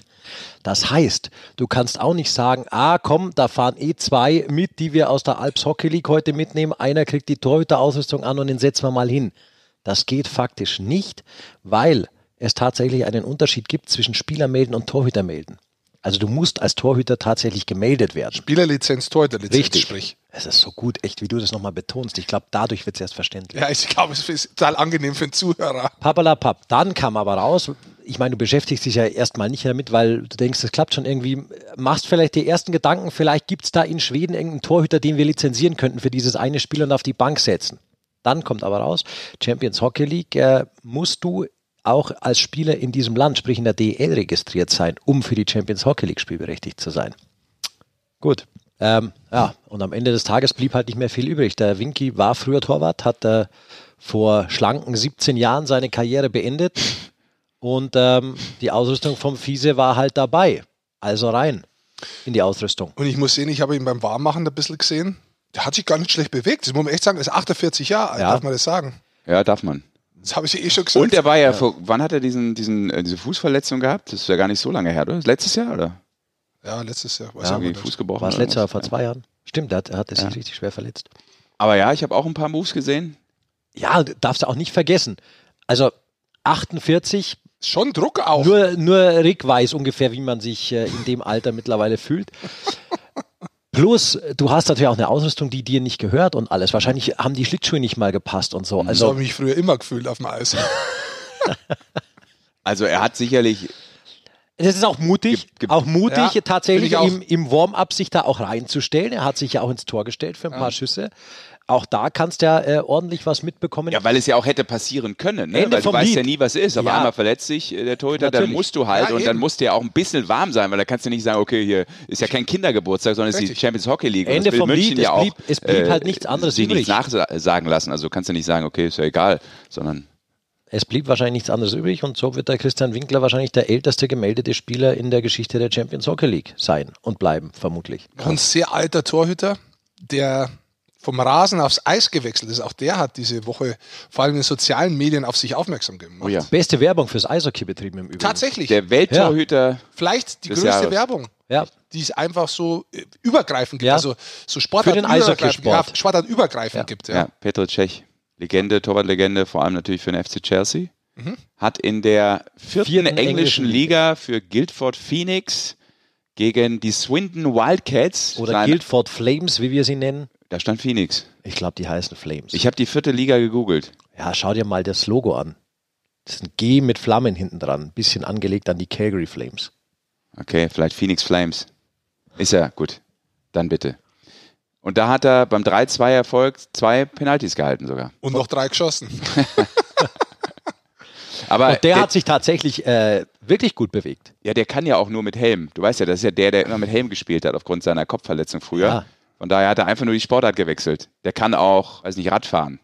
Das heißt, du kannst auch nicht sagen, ah komm, da fahren eh zwei mit, die wir aus der Alps Hockey League heute mitnehmen. Einer kriegt die Torhüterausrüstung an und den setzen wir mal hin. Das geht faktisch nicht, weil es tatsächlich einen Unterschied gibt zwischen Spielermelden und Torhütermelden. Also du musst als Torhüter tatsächlich gemeldet werden. Spielerlizenz, Torhüterlizenz, Richtig. sprich. Es ist so gut, echt, wie du das nochmal betonst. Ich glaube, dadurch wird es erst verständlich. Ja, ich glaube, es ist total angenehm für den Zuhörer. Papalapap. Dann kam aber raus, ich meine, du beschäftigst dich ja erstmal nicht damit, weil du denkst, das klappt schon irgendwie. Machst vielleicht die ersten Gedanken, vielleicht gibt es da in Schweden irgendeinen Torhüter, den wir lizenzieren könnten für dieses eine Spiel und auf die Bank setzen. Dann kommt aber raus, Champions Hockey League, äh, musst du auch als Spieler in diesem Land, sprich in der DL, registriert sein, um für die Champions Hockey League spielberechtigt zu sein. Gut. Ähm, ja, und am Ende des Tages blieb halt nicht mehr viel übrig. Der Winky war früher Torwart, hat äh, vor schlanken 17 Jahren seine Karriere beendet und ähm, die Ausrüstung vom Fiese war halt dabei. Also rein in die Ausrüstung. Und ich muss sehen, ich habe ihn beim Warmmachen ein bisschen gesehen. Der hat sich gar nicht schlecht bewegt. Das muss man echt sagen. Er ist 48 Jahre alt, Ja. darf man das sagen. Ja, darf man. Das habe ich ja eh schon gesagt. Und er war ja, vor, wann hat er diesen, diesen, äh, diese Fußverletzung gehabt? Das ist ja gar nicht so lange her, oder? Letztes Jahr, oder? ja, letztes Jahr. Weiß Ja, irgendwie. Fuß gebrochen. War es letztes Jahr was? vor zwei Jahren? Stimmt, er hat, er hat sich Ja. richtig schwer verletzt. Aber ja, ich habe auch ein paar Moves gesehen. Ja, darfst du auch nicht vergessen. Also 48, Schon Druck auch. nur, nur Rick weiß ungefähr, wie man sich äh, in dem Alter mittlerweile fühlt. Plus, du hast natürlich auch eine Ausrüstung, die dir nicht gehört und alles. Wahrscheinlich haben die Schlittschuhe nicht mal gepasst und so. so habe Also, ich mich früher immer gefühlt auf dem Eis. Also er hat sicherlich, es ist auch mutig, auch mutig Ja, tatsächlich ich im, im Warm-up sich da auch reinzustellen. Er hat sich ja auch ins Tor gestellt für ein paar Schüsse. Auch da kannst du ja äh, ordentlich was mitbekommen. ja, weil es ja auch hätte passieren können, ne? Ende weil du vom weißt Lied. ja nie, was ist. Aber Ja. einmal verletzt sich äh, der Torhüter, dann Natürlich. musst du halt Ja, und dann musst du ja auch ein bisschen warm sein, weil da kannst du nicht sagen, okay, hier ist ja kein Kindergeburtstag, sondern es ist die. Champions Hockey League. Und Ende vom München Lied, ja es auch, äh, blieb- es blieb halt nichts anderes sich nichts übrig. nachsagen lassen. Also kannst du nicht sagen, okay, ist ja egal, sondern Es blieb wahrscheinlich nichts anderes übrig und so wird der Christian Winkler wahrscheinlich der älteste gemeldete Spieler in der Geschichte der Champions Hockey League sein und bleiben, vermutlich. Ein sehr alter Torhüter, der vom Rasen aufs Eis gewechselt ist. Auch der hat diese Woche vor allem in den sozialen Medien auf sich aufmerksam gemacht. oh ja. Beste Werbung fürs Eishockey betrieben im Übrigen. Tatsächlich. Der Welttorhüter, Vielleicht die des größte Jahres. Werbung, Ja, die es einfach so äh, übergreifend gibt. Ja. Also so Sportart Für den Eishockeysport. Ja, Sportart übergreifend Ja. gibt. ja. Ja. Petr Cech, Legende, Torwartlegende, vor allem natürlich für den FC Chelsea. Mhm. Hat in der vierten, Vierten englischen englischen Liga für Guildford Phoenix gegen die Swindon Wildcats. oder Guildford Flames, wie wir sie nennen. Da stand Phoenix. Ich glaube, die heißen Flames. Ich habe die vierte Liga gegoogelt. ja, schau dir mal das Logo an. Das ist ein G mit Flammen hinten dran, bisschen angelegt an die Calgary Flames. Okay, vielleicht Phoenix Flames. Ist ja gut. Dann bitte. Und da hat er beim 3-2-Erfolg zwei Penalties gehalten sogar. Und noch drei geschossen. Aber Und der hat sich tatsächlich äh, wirklich gut bewegt. Ja, der kann ja auch nur mit Helm. Du weißt ja, das ist ja der, der immer mit Helm gespielt hat aufgrund seiner Kopfverletzung früher. Ja. Von daher hat er einfach nur die Sportart gewechselt. Der kann auch, weiß nicht, Radfahren.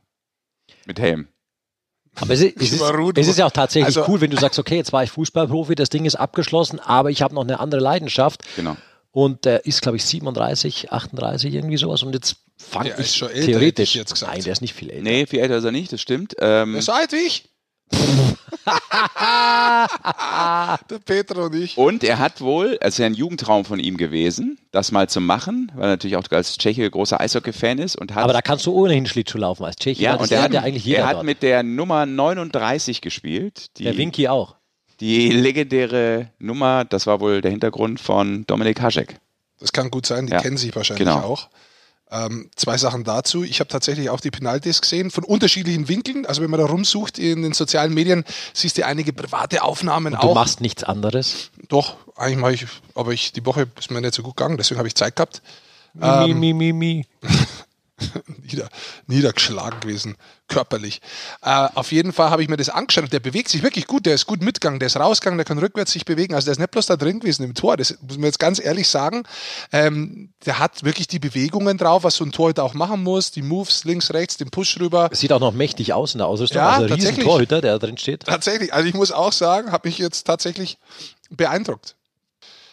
Mit Helm. Aber es ist, es ist, es ist ja auch tatsächlich Also- cool, wenn du sagst, okay, jetzt war ich Fußballprofi, das Ding ist abgeschlossen, aber ich habe noch eine andere Leidenschaft. Genau. Und der ist, glaube ich, 37, 38, irgendwie sowas. Und jetzt fand Der ich ist schon älter, hätte theoretisch. ich jetzt gesagt. Nein, der ist nicht viel älter. Nee, viel älter ist er nicht, das stimmt. Ähm, Er ist so alt wie ich. Der Peter und ich. und er hat wohl, es ist ja ein Jugendtraum von ihm gewesen, das mal zu machen, weil er natürlich auch als Tscheche großer Eishockey-Fan ist und hat Aber da kannst du ohnehin Schlittschuh laufen als Tscheche. ja, und er hat, ja eigentlich jeder er hat dort. mit der Nummer 39 gespielt. Die, der Winky auch. die legendäre Nummer, das war wohl der Hintergrund von Dominik Haschek. Das kann gut sein, die Ja, kennen sich wahrscheinlich genau. auch. Ähm, zwei Sachen dazu. Ich habe tatsächlich auch die Penalties gesehen, von unterschiedlichen Winkeln. Also wenn man da rumsucht in den sozialen Medien, siehst du einige private Aufnahmen Du auch. machst nichts anderes. Doch, eigentlich mache ich, aber ich, die Woche ist mir nicht so gut gegangen, deswegen habe ich Zeit gehabt. Mi, mi, mi, mi. Nieder, niedergeschlagen gewesen, körperlich. Äh, auf jeden Fall habe ich mir das angeschaut und der bewegt sich wirklich gut, der ist gut mitgegangen, der ist rausgegangen, der kann rückwärts sich bewegen. Also der ist nicht bloß da drin gewesen im Tor, das muss man jetzt ganz ehrlich sagen. Ähm, der hat wirklich die Bewegungen drauf, was so ein Torhüter auch machen muss, die Moves links, rechts, den Push rüber. Es sieht auch noch mächtig aus in der Ausrüstung. Ja, also ein riesen tatsächlich. Torhüter, der da drin steht. Tatsächlich, also ich muss auch sagen, habe mich jetzt tatsächlich beeindruckt.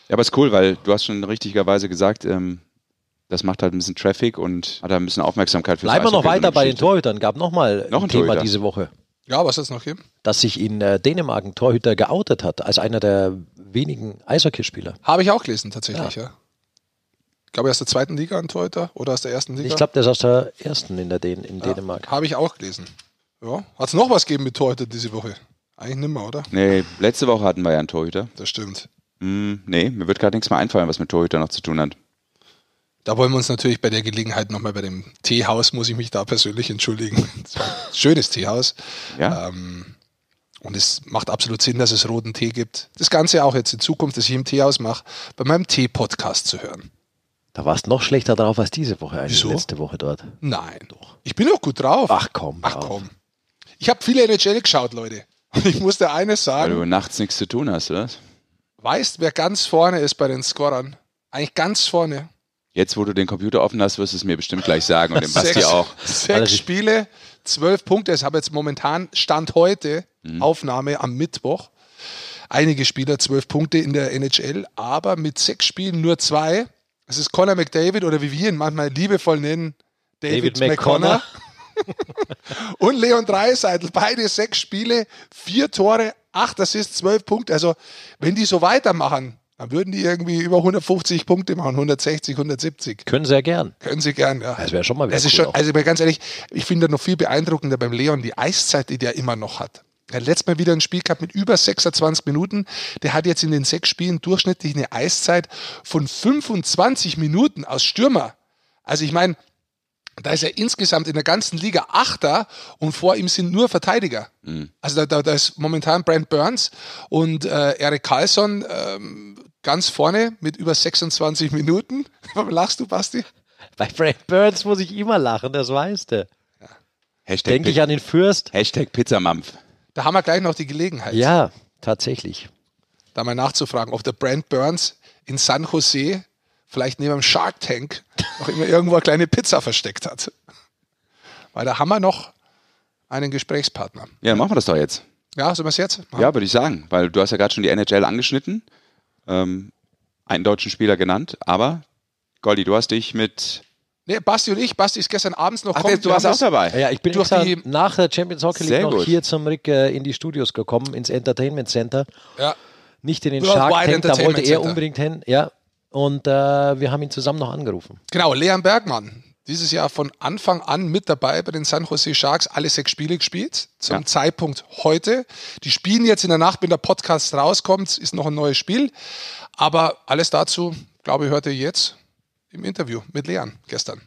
Ja, aber ist cool, weil du hast schon richtigerweise gesagt, ähm, das macht halt ein bisschen Traffic und hat da ein bisschen Aufmerksamkeit für Bleiben wir noch weiter bei den Torhütern. Gab nochmal Noch ein Thema Torhüter. diese Woche, Ja, was es noch geben? dass sich in äh, Dänemark ein Torhüter geoutet hat, als einer der wenigen Eishockeyspieler. Habe ich auch gelesen, tatsächlich, ja. Ich glaube, aus der zweiten Liga ein Torhüter oder aus der ersten Liga. Ich glaube, der ist aus der ersten in, der Dän in Dänemark. Habe ich auch gelesen. Ja. Hat es noch was gegeben mit Torhüter diese Woche? Eigentlich nimmer, oder? Nee, letzte Woche hatten wir ja einen Torhüter. Das stimmt. Hm, nee, mir wird gerade nichts mehr einfallen, was mit Torhüter noch zu tun hat. Da wollen wir uns natürlich bei der Gelegenheit nochmal bei dem Teehaus, muss ich mich da persönlich entschuldigen. Das war ein schönes Teehaus. Ja. Ähm, und es macht absolut Sinn, dass es roten Tee gibt. Das Ganze auch jetzt in Zukunft, das ich im Teehaus mache, bei meinem Tee-Podcast zu hören. Da warst du noch schlechter drauf als diese Woche, eigentlich Wieso? letzte Woche dort. Nein, doch. Ich bin auch gut drauf. Ach komm. Ach auf. komm. Ich habe viele NHL geschaut, Leute. Und ich muss dir eines Weil sagen. du nachts nichts zu tun hast, oder? Weißt, wer ganz vorne ist bei den Scorern? Eigentlich ganz vorne. Jetzt, wo du den Computer offen hast, wirst du es mir bestimmt gleich sagen und dem Basti auch. Sechs Spiele, zwölf Punkte. Ich habe jetzt momentan Stand heute, Mhm. Aufnahme am Mittwoch. Einige Spieler zwölf Punkte in der NHL, aber mit sechs Spielen nur zwei. Es ist Conor McDavid oder wie wir ihn manchmal liebevoll nennen, David, David McConnor. McConnor. Und Leon Dreiseitel, beide sechs Spiele, vier Tore, acht Assists, zwölf Punkte. Also, wenn die so weitermachen, dann würden die irgendwie über 150 Punkte machen, 160, 170. Können sie ja gern. Können sie gern, ja. Das wäre schon mal wieder Es ist cool schon, auch. also ganz ehrlich, ich finde noch viel beeindruckender beim Leon die Eiszeit, die der immer noch hat. Er hat letztes Mal wieder ein Spiel gehabt mit über 26 Minuten. Der hat jetzt in den sechs Spielen durchschnittlich eine Eiszeit von 25 Minuten als Stürmer. Also ich meine, da ist er insgesamt in der ganzen Liga Achter und vor ihm sind nur Verteidiger. Also da, da, da ist momentan Brent Burns und äh, Eric Carlson ähm, ganz vorne mit über 26 Minuten. Warum lachst du, Basti? Bei Brad Burns muss ich immer lachen, das weißt du. Hashtag, Denke ich an den Fürst. Hashtag Pizzamampf. Da haben wir gleich noch die Gelegenheit, Ja, tatsächlich. da mal nachzufragen, ob der Brand Burns in San Jose vielleicht neben dem Shark Tank noch immer irgendwo eine kleine Pizza versteckt hat. Weil da haben wir noch einen Gesprächspartner. Ja, dann machen wir das doch jetzt. Ja, sollen wir es jetzt? machen? Ja, würde ich sagen, weil du hast ja gerade schon die NHL angeschnitten, ähm, einen deutschen Spieler genannt, aber Goldi, du hast dich mit. Nee, Basti und ich, Basti ist gestern abends noch Ach, kommt, du warst auch dabei. Ja, ich bin Durch die- nach der Champions Hockey League noch gut. hier zum Rick äh, in die Studios gekommen, ins Entertainment Center. Ja. Nicht in den Worldwide Shark Tank, da wollte er Center. unbedingt hin. Ja, und äh, wir haben ihn zusammen noch angerufen. Genau, Leon Bergmann. Dieses Jahr von Anfang an mit dabei bei den San Jose Sharks, alle sechs Spiele gespielt. Zum Ja. Zeitpunkt heute. Die spielen jetzt in der Nacht, wenn der Podcast rauskommt, ist noch ein neues Spiel. Aber alles dazu, glaube ich, hört ihr jetzt im Interview mit Leon gestern.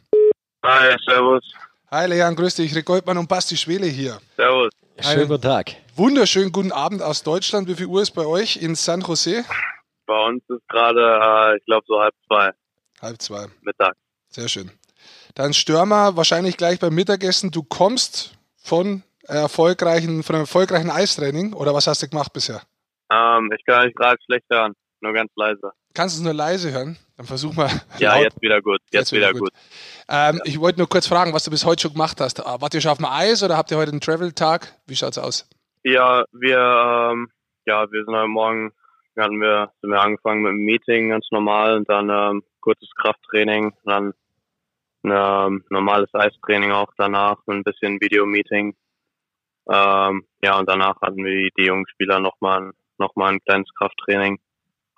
Hi, servus. Hi Leon, grüß dich. Rick Goldmann und Basti Schwele hier. Servus. Schönen guten Tag. Wunderschönen guten Abend aus Deutschland. Wie viel Uhr ist bei euch in San Jose? Bei uns ist gerade, äh, ich glaube, so halb zwei Halb zwei. Mittag. Sehr schön. Dann Stürmer, wahrscheinlich gleich beim Mittagessen. Du kommst von, erfolgreichen, von einem erfolgreichen Eistraining oder was hast du gemacht bisher? Ähm, ich kann euch gerade schlecht hören, nur ganz leise. Kannst du es nur leise hören? Dann versuch mal. Ja, laut. jetzt wieder gut. Jetzt, wieder, gut. Ähm, Ich wollte nur kurz fragen, was du bis heute schon gemacht hast. Ah, Wart ihr schon auf dem Eis oder habt ihr heute einen Travel-Tag? Wie schaut's aus? Ja, wir, ähm, ja, wir sind heute Morgen, hatten wir, sind wir angefangen mit einem Meeting, ganz normal, und dann ähm, kurzes Krafttraining, dann ähm, normales Eistraining auch danach, ein bisschen Videomeeting. Ähm, ja, und danach hatten wir die, jungen Spieler nochmal ein, noch mal ein kleines Krafttraining.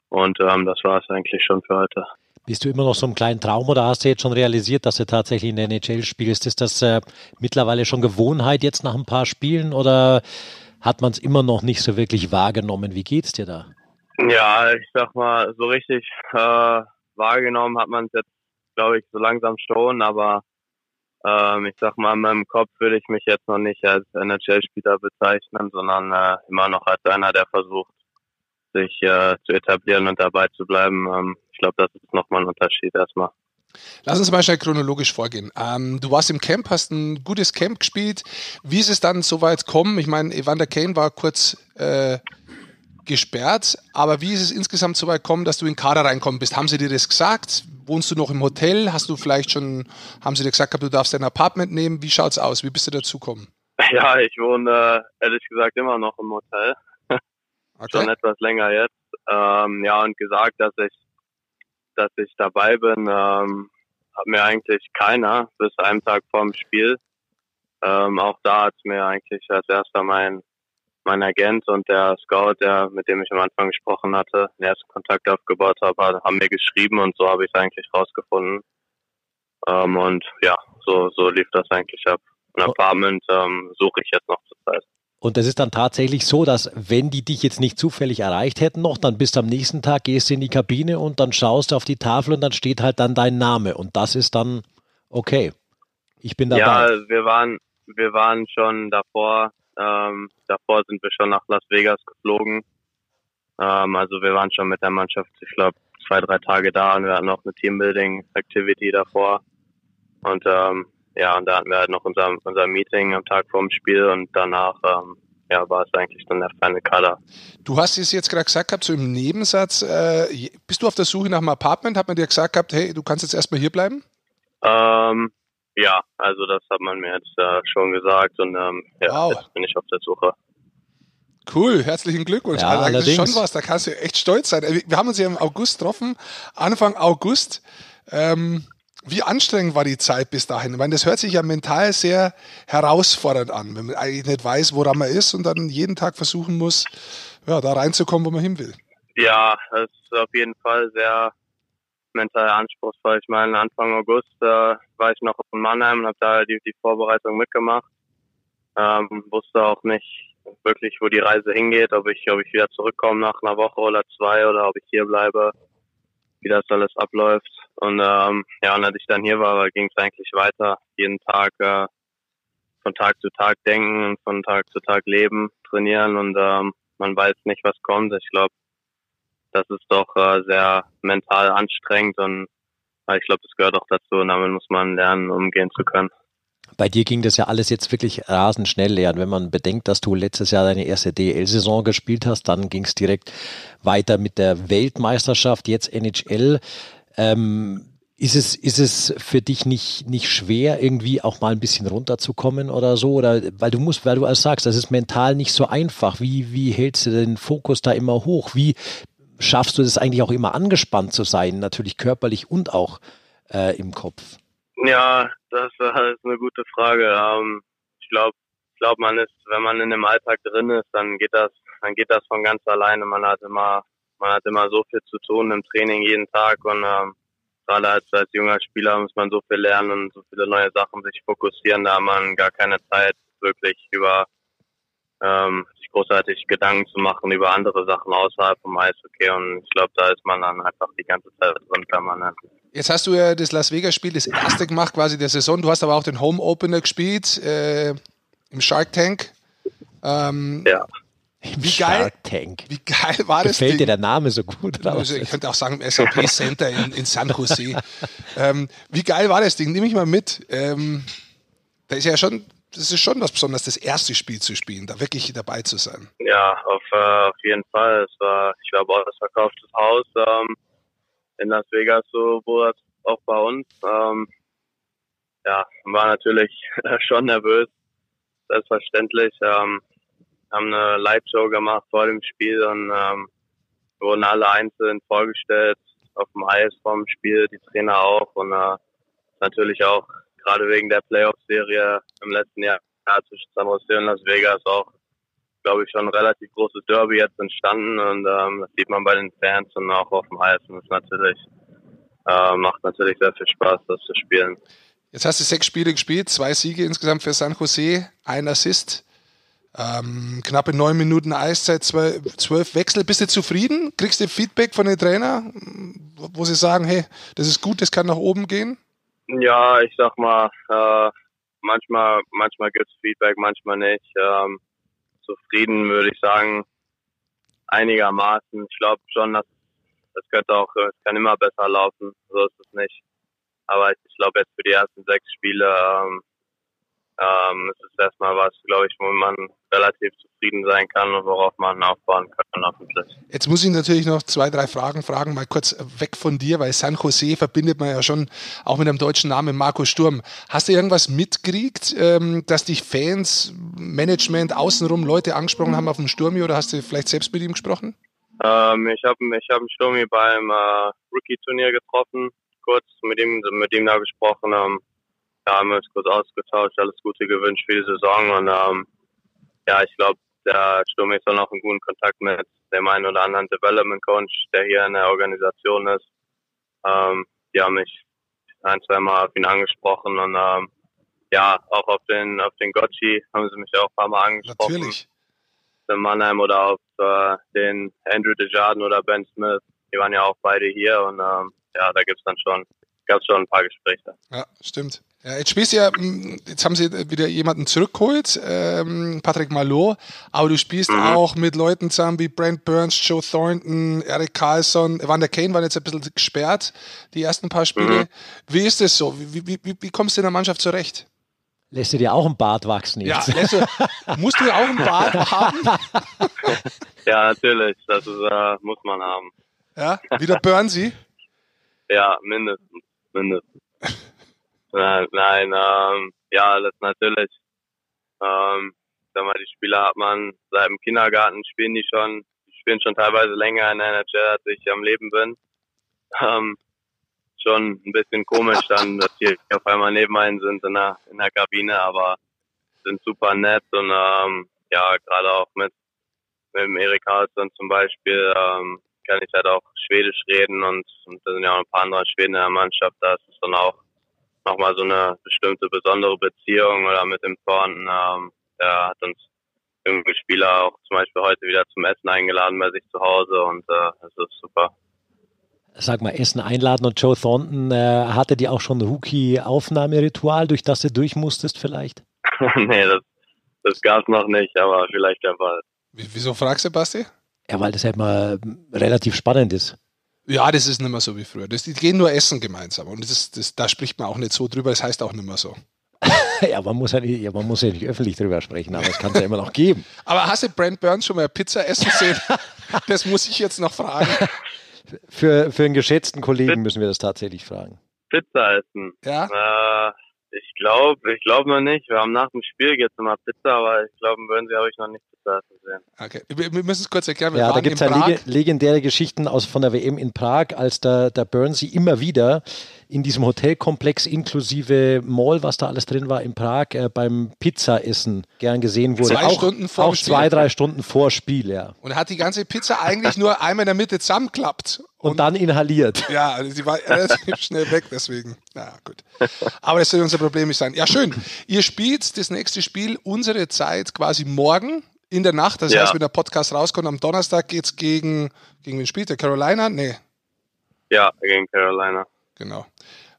Und ähm, das war es eigentlich schon für heute. Bist du immer noch so im kleinen Traum oder hast du jetzt schon realisiert, dass du tatsächlich in der NHL spielst? Ist das äh, mittlerweile schon Gewohnheit jetzt nach ein paar Spielen oder hat man es immer noch nicht so wirklich wahrgenommen? Wie geht's dir da? Ja, ich sag mal, so richtig äh, wahrgenommen hat man es jetzt, glaube ich, so langsam schon, aber ähm, ich sag mal, in meinem Kopf würde ich mich jetzt noch nicht als NHL-Spieler bezeichnen, sondern äh, immer noch als einer, der versucht, sich äh, zu etablieren und dabei zu bleiben. Ähm, ich glaube, das ist nochmal ein Unterschied erstmal. Lass uns mal schnell chronologisch vorgehen. Ähm, du warst im Camp, hast ein gutes Camp gespielt. Wie ist es dann so weit gekommen? Ich meine, Evander Kane war kurz äh, gesperrt, aber wie ist es insgesamt so weit gekommen, dass du in den Kader reinkommen bist? Haben sie dir das gesagt? Wohnst du noch im Hotel? Hast du vielleicht schon, haben sie dir gesagt, du darfst dein Apartment nehmen? Wie schaut's aus? Wie bist du dazu gekommen? Ja, ich wohne äh, ehrlich gesagt immer noch im Hotel. schon etwas länger jetzt. Ähm, ja, und gesagt, dass ich, dass ich dabei bin, ähm, hat mir eigentlich keiner bis einen Tag vorm Spiel. Ähm, auch da hat mir eigentlich als erster mein, mein Agent und der Scout, der, mit dem ich am Anfang gesprochen hatte, den ersten Kontakt aufgebaut habe, haben mir geschrieben und so habe ich es eigentlich rausgefunden. Ähm, und ja, so, so lief das eigentlich ab. Ein Apartment ähm, suche ich jetzt noch zur Zeit. Und das ist dann tatsächlich so, dass wenn die dich jetzt nicht zufällig erreicht hätten noch, dann bist du am nächsten Tag, gehst du in die Kabine und dann schaust du auf die Tafel und dann steht halt dann dein Name. Und das ist dann okay. Ich bin dabei. Ja, wir waren, wir waren schon davor, ähm, davor sind wir schon nach Las Vegas geflogen. Ähm, also wir waren schon mit der Mannschaft, ich glaube, zwei, drei Tage da und wir hatten noch eine Teambuilding-Activity davor. Und ähm, ja, und da hatten wir halt noch unser, unser Meeting am Tag vorm Spiel und danach ähm, ja, war es eigentlich dann der feine Kader. Du hast es jetzt gerade gesagt gehabt, so im Nebensatz, äh, bist du auf der Suche nach einem Apartment? Hat man dir gesagt gehabt, hey, du kannst jetzt erstmal hier bleiben? Ähm, ja, also das hat man mir jetzt äh, schon gesagt und ähm, ja, wow. jetzt bin ich auf der Suche. Cool, herzlichen Glückwunsch. Ja, also, das ist schon was, da kannst du echt stolz sein. Wir haben uns ja im August getroffen, Anfang August. Ähm, wie anstrengend war die Zeit bis dahin? Ich meine, das hört sich ja mental sehr herausfordernd an, wenn man eigentlich nicht weiß, woran man ist und dann jeden Tag versuchen muss, ja, da reinzukommen, wo man hin will. Ja, das ist auf jeden Fall sehr mental anspruchsvoll. Ich meine, Anfang August äh, war ich noch in Mannheim und habe da die, die Vorbereitung mitgemacht. Ähm, wusste auch nicht wirklich, wo die Reise hingeht, ob ich, ob ich wieder zurückkomme nach einer Woche oder zwei oder ob ich hier bleibe, wie das alles abläuft. Und ähm, ja, und als ich dann hier war, ging es eigentlich weiter. Jeden Tag äh, von Tag zu Tag denken, von Tag zu Tag leben, trainieren und ähm, man weiß nicht, was kommt. Ich glaube, das ist doch äh, sehr mental anstrengend und äh, ich glaube, das gehört auch dazu und damit muss man lernen, umgehen zu können. Bei dir ging das ja alles jetzt wirklich rasend schnell lernen. Wenn man bedenkt, dass du letztes Jahr deine erste DL-Saison gespielt hast, dann ging es direkt weiter mit der Weltmeisterschaft, jetzt NHL. Ähm, ist es, ist es für dich nicht, nicht schwer, irgendwie auch mal ein bisschen runterzukommen oder so? Oder weil du musst, weil du alles sagst, das ist mental nicht so einfach. Wie, wie hältst du den Fokus da immer hoch? Wie schaffst du das eigentlich auch immer angespannt zu sein, natürlich körperlich und auch äh, im Kopf? Ja, das ist eine gute Frage. Ähm, ich glaube, ich glaube, man ist, wenn man in dem Alltag drin ist, dann geht das, dann geht das von ganz alleine. Man hat immer, man hat immer so viel zu tun im Training jeden Tag und ähm, gerade als, als junger Spieler muss man so viel lernen und so viele neue Sachen sich fokussieren. Da hat man gar keine Zeit, wirklich über ähm, sich großartig Gedanken zu machen über andere Sachen außerhalb vom Eishockey. Und ich glaube, da ist man dann einfach die ganze Zeit drin permanent. Jetzt hast du ja das Las Vegas-Spiel, das erste gemacht quasi der Saison. Du hast aber auch den Home Opener gespielt äh, im Shark Tank. Ähm, ja. Wie geil, Tank. wie geil war das? Gefällt dir der Name so gut? Also ich könnte auch sagen SAP Center in, in San Jose. ähm, wie geil war das Ding? Nimm mich mal mit. Ähm, da ist ja schon, das ist schon was Besonderes, das erste Spiel zu spielen, da wirklich dabei zu sein. Ja, auf, äh, auf jeden Fall. Es war, ich glaube, auch das verkauftes Haus. Ähm, in Las Vegas, so wo das auch bei uns. Ähm, ja, war natürlich schon nervös, selbstverständlich. Ähm, haben eine Live-Show gemacht vor dem Spiel und ähm, wurden alle einzeln vorgestellt auf dem Eis vorm Spiel, die Trainer auch und äh, natürlich auch gerade wegen der Playoff-Serie im letzten Jahr zwischen San Jose und Las Vegas auch glaube ich, schon ein relativ großes Derby jetzt entstanden und ähm, das sieht man bei den Fans und auch auf dem Eis und das natürlich, äh, macht natürlich sehr viel Spaß, das zu spielen. Jetzt hast du sechs Spiele gespielt, zwei Siege insgesamt für San Jose, ein Assist, ähm, knappe neun Minuten Eiszeit, zwölf, Wechsel. Bist du zufrieden? Kriegst du Feedback von den Trainer, wo sie sagen, hey, das ist gut, das kann nach oben gehen? Ja, ich sag mal, äh, manchmal, manchmal gibt es Feedback, manchmal nicht. Ähm, zufrieden, würde ich sagen, einigermaßen. Ich glaube schon, dass das könnte auch, es kann immer besser laufen, so ist es nicht. Aber ich glaube jetzt für die ersten sechs Spiele ähm, ähm, es ist erstmal was, glaube ich, wo man relativ zufrieden sein kann und worauf man aufbauen kann, hoffentlich. Jetzt muss ich natürlich noch zwei, drei Fragen fragen, mal kurz weg von dir, weil San Jose verbindet man ja schon auch mit einem deutschen Namen, Marco Sturm. Hast du irgendwas mitgekriegt, ähm, dass dich Fans, Management, außenrum Leute angesprochen haben auf dem Sturmi oder hast du vielleicht selbst mit ihm gesprochen? Ähm, ich habe ich hab einen Sturmi beim äh, Rookie-Turnier getroffen, kurz mit ihm, mit ihm da gesprochen. Ähm, da haben wir uns kurz ausgetauscht, alles Gute gewünscht für die Saison und ähm, ja, ich glaube, der Sturm ist auch noch in guten Kontakt mit dem einen oder anderen Development Coach, der hier in der Organisation ist. Ähm, die haben mich ein, zwei Mal auf ihn angesprochen und ähm, ja, auch auf den auf den Gotchi haben sie mich auch ein paar Mal angesprochen. Natürlich. Tim Mannheim oder auf äh, den Andrew Desjardins oder Ben Smith. Die waren ja auch beide hier und ähm, ja, da gibt's dann schon, gab's schon ein paar Gespräche. Ja, stimmt. Ja, jetzt spielst du ja, hm, jetzt haben sie wieder jemanden zurückgeholt, ähm, Patrick Malot, aber du spielst mhm. auch mit Leuten zusammen wie Brent Burns, Joe Thornton, Eric Carlson, Evander Kane waren jetzt ein bisschen gesperrt, die ersten paar Spiele. Mhm. Wie ist das so? Wie, wie, wie, wie kommst du in der Mannschaft zurecht? Lässt du dir auch ein Bart wachsen jetzt? Ja, du, musst du auch ein Bart haben? ja, natürlich, das ist, äh, muss man haben. Ja, wieder Burnsy? Ja, mindestens, mindestens. Nein, nein ähm, ja, das natürlich. Ähm, sag mal, die Spieler hat man seit dem Kindergarten spielen die schon, die spielen schon teilweise länger in der NHL, als ich am Leben bin. Ähm, schon ein bisschen komisch dann, dass die auf einmal neben einen sind in der, in der Kabine, aber sind super nett und ähm, ja, gerade auch mit, mit dem Erik Karlsson zum Beispiel ähm, kann ich halt auch Schwedisch reden und, und da sind ja auch ein paar andere Schweden in der Mannschaft, da ist es dann auch nochmal so eine bestimmte besondere Beziehung oder mit dem Thornton. Ähm, der hat uns irgendwie Spieler auch zum Beispiel heute wieder zum Essen eingeladen bei sich zu Hause und äh, das ist super. Sag mal, Essen einladen und Joe Thornton, äh, hatte die auch schon Rookie-Aufnahmeritual, durch das du durch musstest vielleicht? nee, das, das gab es noch nicht, aber vielleicht der Fall. Wieso fragst du, Basti? Ja, weil das ja immer relativ spannend ist. Ja, das ist nicht mehr so wie früher. Das, die gehen nur essen gemeinsam. Und das, das, da spricht man auch nicht so drüber, das heißt auch nicht mehr so. ja, man muss ja, nicht, ja, man muss ja nicht öffentlich drüber sprechen, aber es kann es ja immer noch geben. aber hast du Brent Burns schon mal Pizza essen sehen? das muss ich jetzt noch fragen. Für, für einen geschätzten Kollegen müssen wir das tatsächlich fragen. Pizza essen. Ja. Äh, ich glaube, ich glaube noch nicht. Wir haben nach dem Spiel jetzt immer Pizza, aber ich glaube, würden sie habe ich noch nicht Pizza gesehen. Okay, wir, wir müssen es kurz erklären. Wir ja, da gibt es ja leg legendäre Geschichten aus von der WM in Prag, als der, der Burnsy immer wieder in diesem Hotelkomplex inklusive Mall, was da alles drin war in Prag, äh, beim Pizzaessen gern gesehen wurde. Zwei auch, Stunden vor Auch zwei, drei Stunden vor Spiel, ja. Und hat die ganze Pizza eigentlich nur einmal in der Mitte zusammenklappt. Und, und dann inhaliert. Ja, also sie war relativ schnell weg, deswegen. Na gut. Aber das soll unser Problem nicht sein. Ja, schön. Ihr spielt das nächste Spiel unsere Zeit quasi morgen in der Nacht. Das ja. heißt, wenn der Podcast rauskommt, am Donnerstag geht es gegen, gegen wen spielt der? Carolina? Nee. Ja, gegen Carolina. Genau.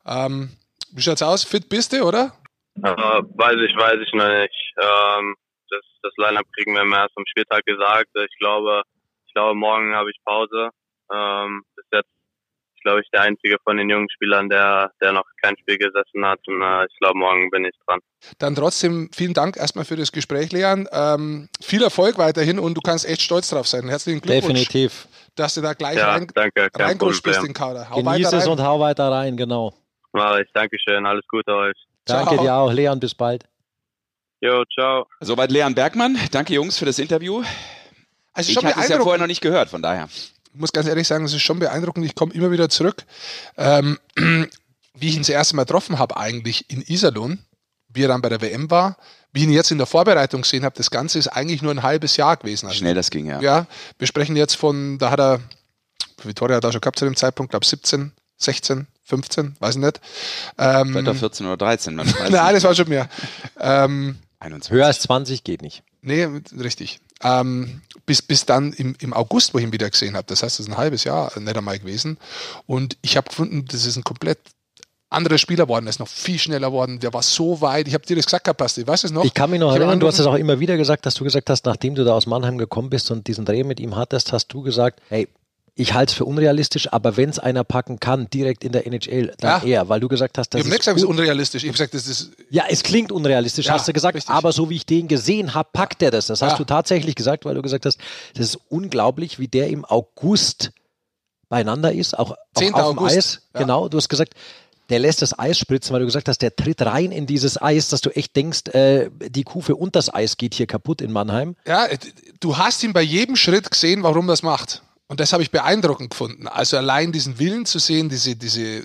Ähm, wie schaut's aus? Fit bist du, oder? Äh, weiß ich, weiß ich noch nicht. Ähm, das das Line-Up kriegen wir mir erst am Spieltag gesagt. Ich glaube, ich glaube, morgen habe ich Pause. Ähm, bis jetzt, ich glaube ich, der einzige von den jungen Spielern, der, der noch kein Spiel gesessen hat. Und äh, ich glaube, morgen bin ich dran. Dann trotzdem vielen Dank erstmal für das Gespräch, Leon. Ähm, viel Erfolg weiterhin und du kannst echt stolz drauf sein. Herzlichen Glückwunsch. Definitiv. Dass du da gleich ja, rein, danke, reingerutscht bist in den Kader. Hau Genieß es und hau weiter rein, genau. Mach ich. Dankeschön. Alles Gute euch. Danke ciao. dir auch, Leon. Bis bald. Jo, ciao. Soweit Leon Bergmann. Danke, Jungs, für das Interview. Also ich hatte es ja vorher noch nicht gehört, von daher. Ich muss ganz ehrlich sagen, es ist schon beeindruckend. Ich komme immer wieder zurück. Ähm, wie ich ihn das erste Mal getroffen habe, eigentlich in Iserlohn, wie er dann bei der WM war, wie ich ihn jetzt in der Vorbereitung gesehen habe, das Ganze ist eigentlich nur ein halbes Jahr gewesen. Also, Schnell das ging, ja. Ja, wir sprechen jetzt von, da hat er, Vittoria hat er schon gehabt zu dem Zeitpunkt, glaube 17, 16, 15, weiß ich nicht. Ähm, 14 oder 13. Nein, das war schon mehr. ähm, 21. Höher als 20 geht nicht. Nee, richtig. Ähm, bis, bis dann im, im August, wo ich ihn wieder gesehen habe. Das heißt, das ist ein halbes Jahr nicht einmal gewesen. Und ich habe gefunden, das ist ein komplett anderer Spieler worden, er ist noch viel schneller worden, der war so weit. Ich habe dir das gesagt, Basti, weißt du es noch? Ich kann mich noch ich erinnern, du hast es auch immer wieder gesagt, dass du gesagt hast, nachdem du da aus Mannheim gekommen bist und diesen Dreh mit ihm hattest, hast du gesagt, hey, ich halte es für unrealistisch, aber wenn es einer packen kann, direkt in der NHL, dann ja. er, weil du gesagt hast, das ich ist. Ich habe nicht gesagt, es ist unrealistisch. Ich habe gesagt, das ist. Ja, es klingt unrealistisch, ja, hast du gesagt, richtig. aber so wie ich den gesehen habe, packt er das. Das hast ja. du tatsächlich gesagt, weil du gesagt hast, das ist unglaublich, wie der im August beieinander ist, auch, auch auf dem Eis. Genau, du hast gesagt, der lässt das Eis spritzen, weil du gesagt hast, der tritt rein in dieses Eis, dass du echt denkst, äh, die Kufe und das Eis geht hier kaputt in Mannheim. Ja, du hast ihn bei jedem Schritt gesehen, warum das macht. Und das habe ich beeindruckend gefunden. Also allein diesen Willen zu sehen, diese, diese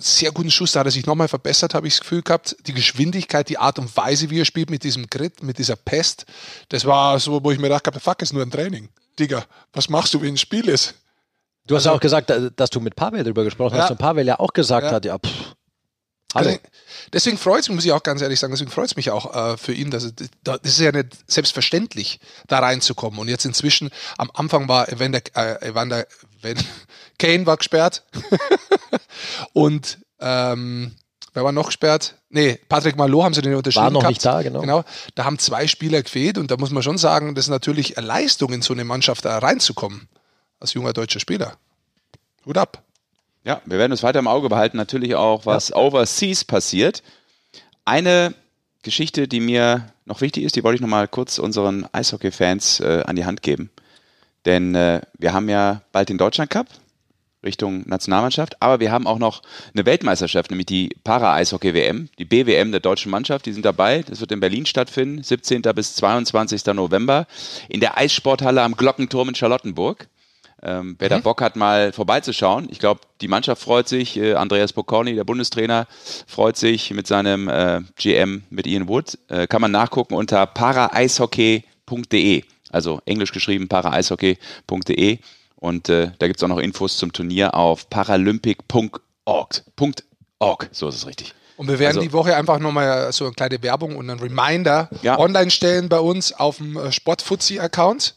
sehr guten Schuss, da hat er sich nochmal verbessert, habe ich das Gefühl gehabt. Die Geschwindigkeit, die Art und Weise, wie er spielt mit diesem Grit, mit dieser Pest, das war so, wo ich mir gedacht habe, fuck, ist nur ein Training. Digga, was machst du, wenn ein Spiel ist? Du hast also, auch gesagt, dass du mit Pavel darüber gesprochen ja. hast und Pavel ja auch gesagt ja. hat, ja, pff, Hallo. Also, deswegen freut es mich, muss ich auch ganz ehrlich sagen, deswegen freut es mich auch äh, für ihn, dass es, das ist ja nicht selbstverständlich, da reinzukommen. Und jetzt inzwischen, am Anfang war Evander, äh, Evander wenn, Kane war gesperrt und ähm, wer war noch gesperrt? Nee, Patrick Malo haben sie den unterschrieben War noch gehabt. nicht da, genau. genau. Da haben zwei Spieler gefehlt und da muss man schon sagen, das ist natürlich eine Leistung, in so eine Mannschaft da reinzukommen, als junger deutscher Spieler. Hut ab. Ja, wir werden es weiter im Auge behalten, natürlich auch, was overseas passiert. Eine Geschichte, die mir noch wichtig ist, die wollte ich noch mal kurz unseren Eishockey-Fans äh, an die Hand geben. Denn äh, wir haben ja bald den Deutschland Cup Richtung Nationalmannschaft, aber wir haben auch noch eine Weltmeisterschaft, nämlich die Para-Eishockey-WM, die BWM der deutschen Mannschaft, die sind dabei. Das wird in Berlin stattfinden, 17. bis 22. November in der Eissporthalle am Glockenturm in Charlottenburg. Ähm, wer da Bock hat, mal vorbeizuschauen. Ich glaube, die Mannschaft freut sich. Äh, Andreas Bocconi, der Bundestrainer, freut sich mit seinem äh, GM, mit Ian Wood. Äh, kann man nachgucken unter paraeishockey.de. Also englisch geschrieben paraeishockey.de. Und äh, da gibt es auch noch Infos zum Turnier auf paralympic.org. .org, so ist es richtig. Und wir werden Also- die Woche einfach nochmal so eine kleine Werbung und einen Reminder Ja. online stellen bei uns auf dem äh, Sportfuzzi-Account,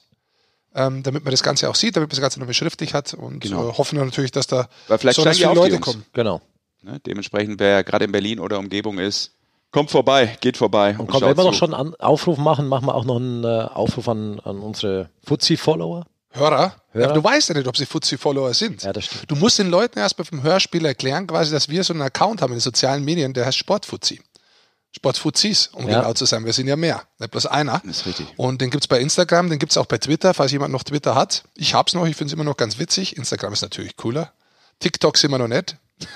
ähm, damit man das Ganze auch sieht, damit man das Ganze nochmal schriftlich hat und Genau. äh, hoffen wir natürlich, dass da Weil vielleicht besonders viele Leute kommen. Genau. Ne? Dementsprechend, wer gerade in Berlin oder Umgebung ist, kommt vorbei, geht vorbei. Und Und komm, wenn wir zu. doch schon einen Aufruf machen, machen wir auch noch einen äh, Aufruf an, an unsere Fuzzi-Follower. Hörer, Hörer? Du weißt ja nicht, ob sie Fuzzi-Follower sind. Ja, das stimmt. Du musst den Leuten erst beim Hörspiel erklären, quasi, dass wir so einen Account haben in den sozialen Medien, der heißt Sportfuzzi. Sportfuzis, um Ja. genau zu sein. Wir sind ja mehr, nicht bloß einer. Das ist richtig. Und den gibt's bei Instagram, den gibt's auch bei Twitter, falls jemand noch Twitter hat. Ich hab's noch, ich find's immer noch ganz witzig. Instagram ist natürlich cooler. TikTok sind wir noch nicht.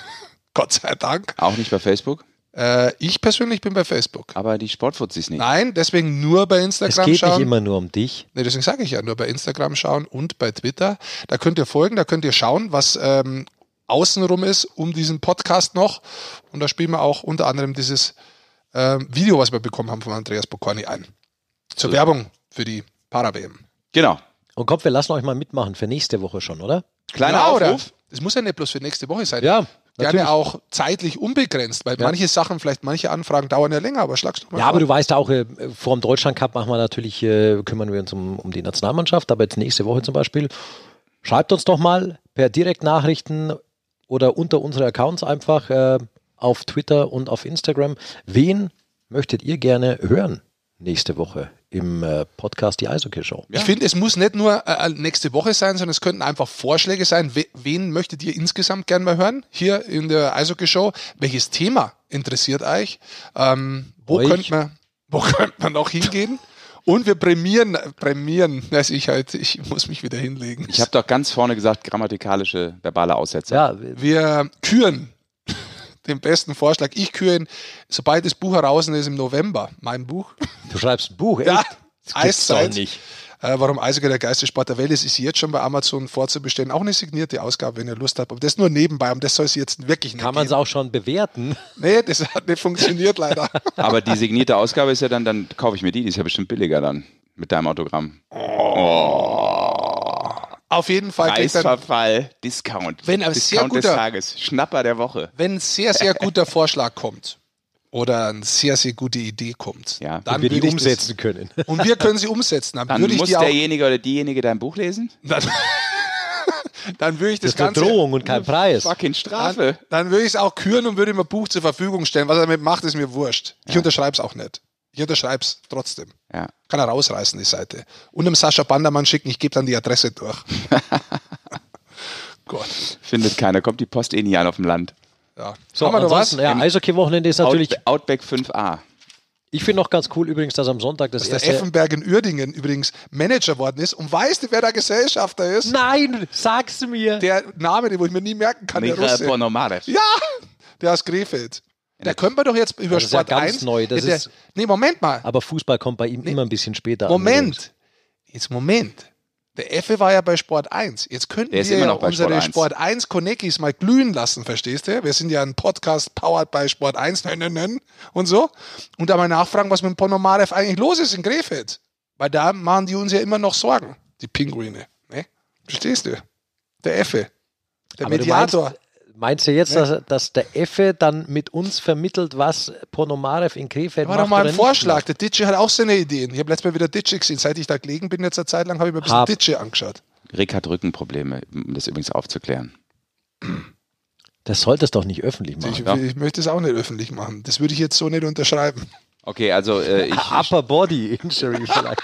Gott sei Dank. Auch nicht bei Facebook, Äh, ich persönlich bin bei Facebook. aber die Sportfuzis nicht. Nein, deswegen nur bei Es Instagram geht schauen. nicht immer nur um dich. Nee, deswegen sage ich ja, nur bei Instagram schauen und bei Twitter. Da könnt ihr folgen, da könnt ihr schauen, was ähm, außenrum ist um diesen Podcast noch. Und da spielen wir auch unter anderem dieses ähm, Video, was wir bekommen haben von Andreas Bocconi ein. Zur So. Werbung für die Para-WM. Genau. Und kommt, wir lassen euch mal mitmachen für nächste Woche schon, oder? Kleiner Ja? Aufruf. Das muss ja nicht bloß für nächste Woche sein. Ja, Gerne natürlich. auch zeitlich unbegrenzt, weil Ja. manche Sachen, vielleicht manche Anfragen dauern ja länger, aber schlagst du mal Ja, vor. aber du weißt auch, äh, vor dem Deutschland Cup machen wir natürlich, äh, kümmern wir uns um, um die Nationalmannschaft, aber jetzt nächste Woche zum Beispiel. Schreibt uns doch mal per Direktnachrichten oder unter unsere Accounts einfach äh, auf Twitter und auf Instagram. Wen möchtet ihr gerne hören nächste Woche im äh, Podcast Die Eishockey Show? Ich finde, es muss nicht nur äh, nächste Woche sein, sondern es könnten einfach Vorschläge sein. We wen möchtet ihr insgesamt gerne mal hören? Hier in der Eishockey-Show. Welches Thema interessiert euch? Ähm, wo, Euch? könnte man, wo könnte man noch hingehen? Und wir prämieren, prämieren, also ich halt, ich muss mich wieder hinlegen. Ich habe doch ganz vorne gesagt, grammatikalische verbale Aussätze. Ja, wir küren den besten Vorschlag. Ich küre ihn, sobald das Buch heraus ist im November, mein Buch. du schreibst ein Buch, Ja, echt? Doch Eiszeit. nicht. Äh, warum Eishockey der geilste Sport der Welt ist, ist jetzt schon bei Amazon vorzubestellen. Auch eine signierte Ausgabe, wenn ihr Lust habt. Aber das nur nebenbei, um das soll es jetzt wirklich nicht Kann man es auch schon bewerten? Nee, das hat nicht funktioniert leider. Aber die signierte Ausgabe ist ja dann, dann kaufe ich mir die, die ist ja bestimmt billiger dann mit deinem Autogramm. Auf jeden Fall Preisverfall, Discount. Wenn ein sehr Discount des guter- Tages, Schnapper der Woche. wenn ein sehr, sehr guter Vorschlag kommt oder eine sehr, sehr gute Idee kommt, Ja. dann Und wir die umsetzen können. Das, und wir können sie umsetzen. Dann, Dann würde ich muss die auch, derjenige oder diejenige dein Buch lesen? dann, dann würde ich das, Das Ganze Drohung und kein Preis. Fucking Strafe. Dann, dann würde ich es auch küren und würde ihm ein Buch zur Verfügung stellen. Was er damit macht, ist mir wurscht. Ich unterschreibe es auch nicht. Ich unterschreibe es trotzdem. Ja. Kann er rausreißen, die Seite. Und dem Sascha Bandermann schicken, ich gebe dann die Adresse durch. Gott. Findet keiner, kommt die Post eh nie an auf dem Land. Ja. So, Haben wir noch was? ansonsten, ja, Eishockey-Wochenende ist natürlich, Out, Outback 5a. ich finde noch ganz cool übrigens, dass am Sonntag das Dass der erste... Effenberg in Uerdingen übrigens Manager worden ist. Und weißt du, wer der Gesellschafter ist? Nein, sag's mir. Der Name, den wo ich mir nie merken kann, der Michael Russe. Ponomarev. Ja, der aus Krefeld. Da können wir doch jetzt über Das ist ja Sport ganz 1. neu, das der, ist- nee, Moment mal. Aber Fußball kommt bei ihm immer ein bisschen später an. Moment. Jetzt Moment. Der Effe war ja bei Sport 1. Jetzt könnten wir immer ja unsere Sport 1. Sport 1 Konekis mal glühen lassen, verstehst du? Wir sind ja ein Podcast powered bei Sport 1 nön, nön, nön, und so. Und da mal nachfragen, was mit dem Ponomarev eigentlich los ist in Krefeld. Weil da machen die uns ja immer noch Sorgen, die Pinguine. Ne? Verstehst du? Der Effe. Der Aber du Mediator. Meinst, du jetzt, dass, dass der Effe dann mit uns vermittelt, was Ponomarev in Krefeld War macht? doch mal ein Vorschlag. Der Ditsche hat auch seine Ideen. Ich habe letztes Mal wieder Ditsche gesehen. Seit ich da gelegen bin, jetzt eine Zeit lang, habe ich mir ein bisschen Hab. Ditsche angeschaut. Rick hat Rückenprobleme, um das übrigens aufzuklären. Das solltest doch nicht öffentlich machen. Ich, ja. ich möchte es auch nicht öffentlich machen. Das würde ich jetzt so nicht unterschreiben. Okay, also äh, ich, Upper Body Injury vielleicht.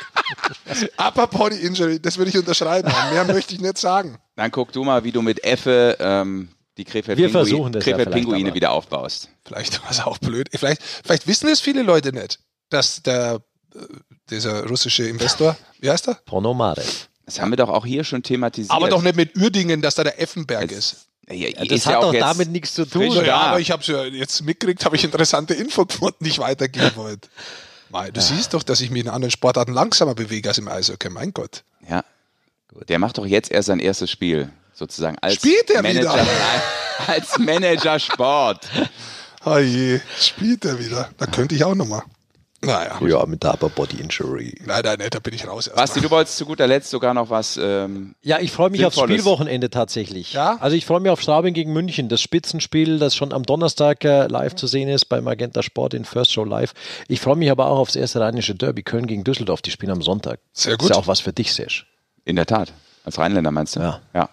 Upper Body Injury, das würde ich unterschreiben. Mehr möchte ich nicht sagen. dann guck du mal, wie du mit Effe ähm, die Krefeld Wir versuchen das ja Krefeld vielleicht Pinguine aber. wieder aufbaust. Vielleicht war es auch blöd. Vielleicht, vielleicht wissen es viele Leute nicht, dass der, äh, dieser russische Investor, wie heißt er? Ponomarev. Das haben wir doch auch hier schon thematisiert. Aber doch nicht mit Uerdingen, dass da der Effenberg ist. Ja, ja, Ja, ist das ja hat auch doch damit nichts zu tun. Ja, da. aber ich habe es ja jetzt mitgekriegt, habe ich interessante Info gefunden, die ich weitergeben wollte. Mei, du siehst doch, dass ich mich in anderen Sportarten langsamer bewege als im Eishockey. Mein Gott. Ja. Der macht doch jetzt erst sein erstes Spiel, sozusagen als Spielt er Manager, wieder? als Manager Sport. Oh je, spielt er wieder. Da könnte ich auch nochmal. Naja. Ja, mit der Upper Body Injury. Nein, nein, nein, da bin ich raus. Basti, du wolltest zu guter Letzt sogar noch was. Ähm, Ja, ich freue mich aufs Sinnvolles. Spielwochenende tatsächlich. Ja? Also ich freue mich auf Straubing gegen München, das Spitzenspiel, das schon am Donnerstag äh, live zu sehen ist bei Magenta Sport in First Show Live. Ich freue mich aber auch aufs erste rheinische Derby Köln gegen Düsseldorf, die spielen am Sonntag. Sehr gut. Ist ja auch was für dich, Sesh. in der Tat. Als Rheinländer meinst du? Ja. ja.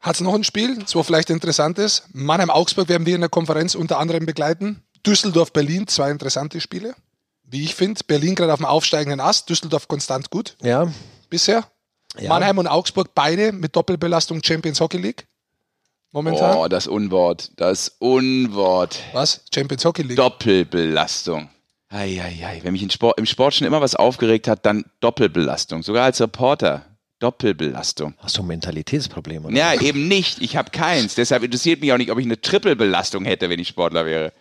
Hat es noch ein Spiel, das wo vielleicht interessant ist? Mannheim-Augsburg werden wir in der Konferenz unter anderem begleiten. Düsseldorf-Berlin, zwei interessante Spiele. Wie ich finde, Berlin gerade auf dem aufsteigenden Ast, Düsseldorf konstant gut Ja, bisher. Ja. Mannheim und Augsburg beide mit Doppelbelastung Champions Hockey League. Momentan. Oh, das Unwort. Das Unwort. Was? Champions Hockey League. Doppelbelastung. Eieiei. Wenn mich in Sport, im Sport schon immer was aufgeregt hat, dann Doppelbelastung. Sogar als Reporter. Doppelbelastung. hast du ein Mentalitätsproblem? Oder? Ja, eben nicht. Ich habe keins. Deshalb interessiert mich auch nicht, ob ich eine Trippelbelastung hätte, wenn ich Sportler wäre.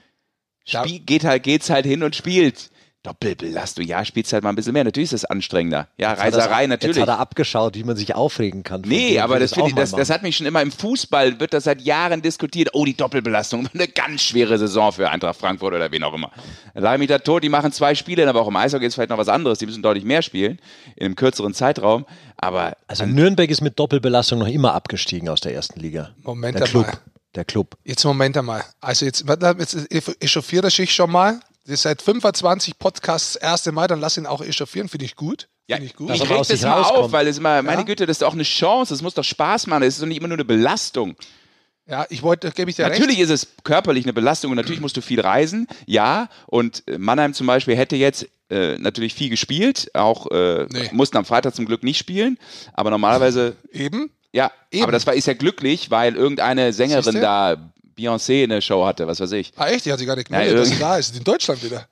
Spiel, geht halt, geht's halt hin und spielt. Doppelbelastung, ja, spielst halt mal ein bisschen mehr. Natürlich ist das anstrengender. Ja, Jetzt Reiserei natürlich. Jetzt hat er abgeschaut, wie man sich aufregen kann. Nee, aber das, ich auch ich, mal das, das hat mich schon immer im Fußball, wird das seit Jahren diskutiert. Oh, die Doppelbelastung, eine ganz schwere Saison für Eintracht Frankfurt oder wen auch immer. Ich mich da tot, die machen zwei Spiele in der Woche. Im Eishockey ist vielleicht noch was anderes, die müssen deutlich mehr spielen, in einem kürzeren Zeitraum. Aber Also Nürnberg ist mit Doppelbelastung noch immer abgestiegen aus der ersten Liga. Moment der Club. einmal. Der Club. Jetzt Moment einmal. Also jetzt, jetzt echauffiert er sich schon mal. Das ist seit 25 Podcasts das erste Mal, dann lass ihn auch echauffieren, finde ich gut. ja, Finde ich gut. Ich reg das mal rauskommt. auf, weil es immer, meine Ja. Güte, das ist doch eine Chance, das muss doch Spaß machen, das ist doch nicht immer nur eine Belastung. Ja, ich wollte, gebe ich dir recht. Natürlich ist es körperlich eine Belastung und natürlich musst du viel reisen, ja. Und äh, Mannheim zum Beispiel hätte jetzt äh, natürlich viel gespielt, auch äh, Nee. mussten am Freitag zum Glück nicht spielen, aber normalerweise, Eben. ja, Eben. aber das war ist ja glücklich, weil irgendeine Sängerin Siehste? da Beyoncé eine Show hatte, was weiß ich. Ah, echt? Die hat sich gar nicht gemeldet, Ja, dass sie da ist. In Deutschland wieder.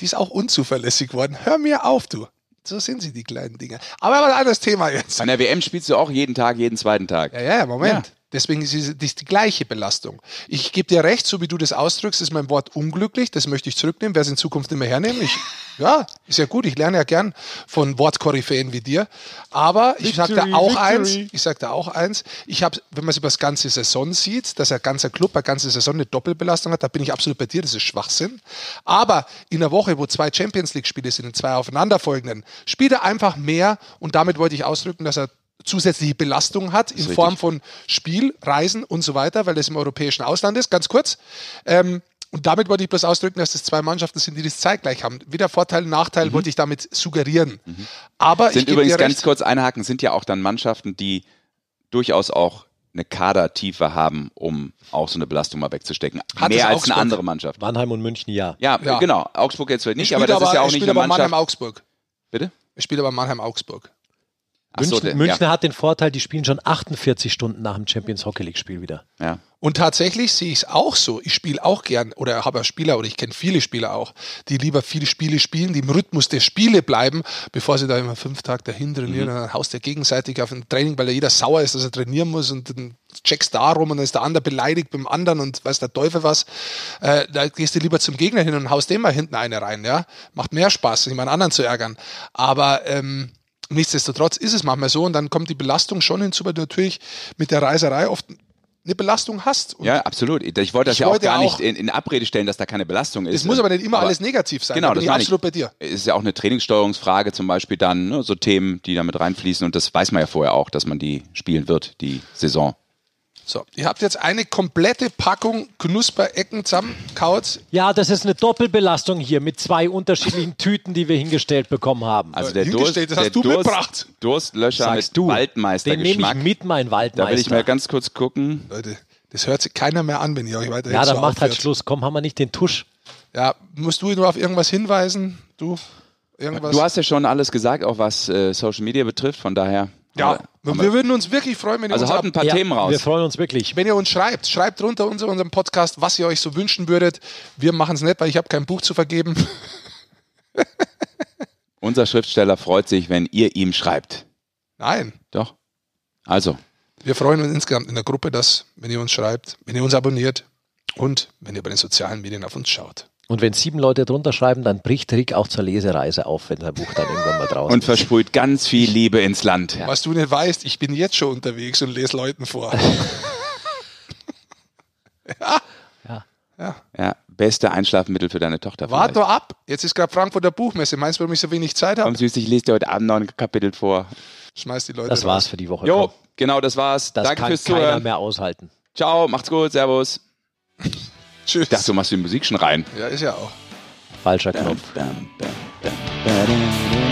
Die ist auch unzuverlässig geworden. Hör mir auf, du. So sind sie, die kleinen Dinge. Aber ein anderes Thema jetzt. An der WM spielst du auch jeden Tag, jeden zweiten Tag. Ja, ja, Moment. Ja. Deswegen ist es die gleiche Belastung. Ich gebe dir recht, so wie du das ausdrückst, ist mein Wort unglücklich. Das möchte ich zurücknehmen, werde es in Zukunft nicht mehr hernehmen. Ich, ja, ist ja gut. Ich lerne ja gern von Wortkoryphäen wie dir. Aber ich sage da auch victory. eins. Ich sage da auch eins. Ich habe, wenn man es über das ganze Saison sieht, dass ein ganzer Club eine ganze Saison eine Doppelbelastung hat, da bin ich absolut bei dir. Das ist Schwachsinn. Aber in einer Woche, wo zwei Champions League Spiele sind, in zwei aufeinanderfolgenden, spielt er einfach mehr. Und damit wollte ich ausdrücken, dass er zusätzliche Belastung hat in richtig. Form von Spiel, Reisen und so weiter, weil das im europäischen Ausland ist. Ganz kurz. Ähm, und damit wollte ich bloß ausdrücken, dass das zwei Mannschaften sind, die das zeitgleich haben. Weder Vorteil, Nachteil wollte ich damit suggerieren. Aber ich Sind übrigens ganz kurz einhaken, sind ja auch dann Mannschaften, die durchaus auch eine Kadertiefe haben, um auch so eine Belastung mal wegzustecken. Hat Mehr als Augsburg? eine andere Mannschaft. Mannheim und München, ja. Ja, Ja. genau. Augsburg jetzt vielleicht nicht, aber das ist ja auch nicht eine aber Mannschaft. Mannheim-Augsburg. Bitte? Er spielt aber Mannheim-Augsburg. Ach so, München, der- München hat den Vorteil, die spielen schon 48 Stunden nach dem Champions Hockey League Spiel wieder. Ja. ja. Und tatsächlich sehe ich es auch so. Ich spiele auch gern oder habe Spieler oder ich kenne viele Spieler auch, die lieber viele Spiele spielen, die im Rhythmus der Spiele bleiben, bevor sie da immer fünf Tage dahin trainieren. Mhm. Und dann haust du gegenseitig auf ein Training, weil ja jeder sauer ist, dass er trainieren muss und dann checkst da rum und dann ist der andere beleidigt beim anderen und weiß der Teufel was. Äh, da gehst du lieber zum Gegner hin und haust dem mal hinten eine rein. Ja? Macht mehr Spaß, jemand anderen zu ärgern. Aber ähm, nichtsdestotrotz ist es manchmal so und dann kommt die Belastung schon hinzu, weil du natürlich mit der Reiserei oft eine Belastung hast. Und Ja, absolut. Ich wollte das Ich ja auch gar auch- nicht in, in Abrede stellen, dass da keine Belastung ist. Es muss aber nicht immer alles negativ sein. Genau, da bin das ich meine ich. absolut bei dir. Ist ja auch eine Trainingssteuerungsfrage zum Beispiel dann, ne, so Themen, die da mit reinfließen und das weiß man ja vorher auch, dass man die spielen wird, die Saison. So, ihr habt jetzt eine komplette Packung Knusperecken zusammenkaut. Ja, das ist eine Doppelbelastung hier mit zwei unterschiedlichen Tüten, die wir hingestellt bekommen haben. Also der Durst, Hingestellt, das hast der du Durst, mitgebracht. Durstlöscher Sagst mit du. Den nehme ich mit, mein Waldmeister. Da will ich mal ganz kurz gucken. Leute, das hört sich keiner mehr an, wenn ihr euch weiter ja, dann so macht halt aufhört. Schluss. Komm, haben wir nicht den Tusch. Ja, musst du nur auf irgendwas hinweisen? Du? Irgendwas? Du hast ja schon alles gesagt, auch was äh, Social Media betrifft, von daher. Ja, haben wir- wir würden uns wirklich freuen, wenn ihr, also uns, haut ein paar ja, Themen raus. Wir freuen uns wirklich. wenn ihr uns schreibt. Schreibt drunter unter unserem Podcast, was ihr euch so wünschen würdet. Wir machen es nicht, weil ich habe kein Buch zu vergeben. Unser Schriftsteller freut sich, wenn ihr ihm schreibt. Nein, Doch. Also, wir freuen uns insgesamt in der Gruppe, dass, wenn ihr uns schreibt, wenn ihr uns abonniert und wenn ihr bei den sozialen Medien auf uns schaut. Und wenn sieben Leute drunter schreiben, dann bricht Rick auch zur Lesereise auf, wenn sein Buch dann irgendwann mal draußen und ist. versprüht ganz viel Liebe ins Land. Was du nicht weißt, ich bin jetzt schon unterwegs und lese Leuten vor. Ja, beste Einschlafmittel für deine Tochter. Wart vielleicht. doch ab. Jetzt ist gerade Frankfurter Buchmesse. Meinst du, warum ich so wenig Zeit habe? Komm süß, ich lese dir heute Abend noch ein Kapitel vor. Schmeiß die Leute Das war's raus. für die Woche. Jo, Komm, genau, das war's. das Danke kann fürs keiner Zuhören. mehr aushalten. Ciao, macht's gut, servus. Tschüss. Ich dachte, du machst die Musik schon rein. Ja, ist ja auch. Falscher Knopf. Bam, bam, bam, bam, bam.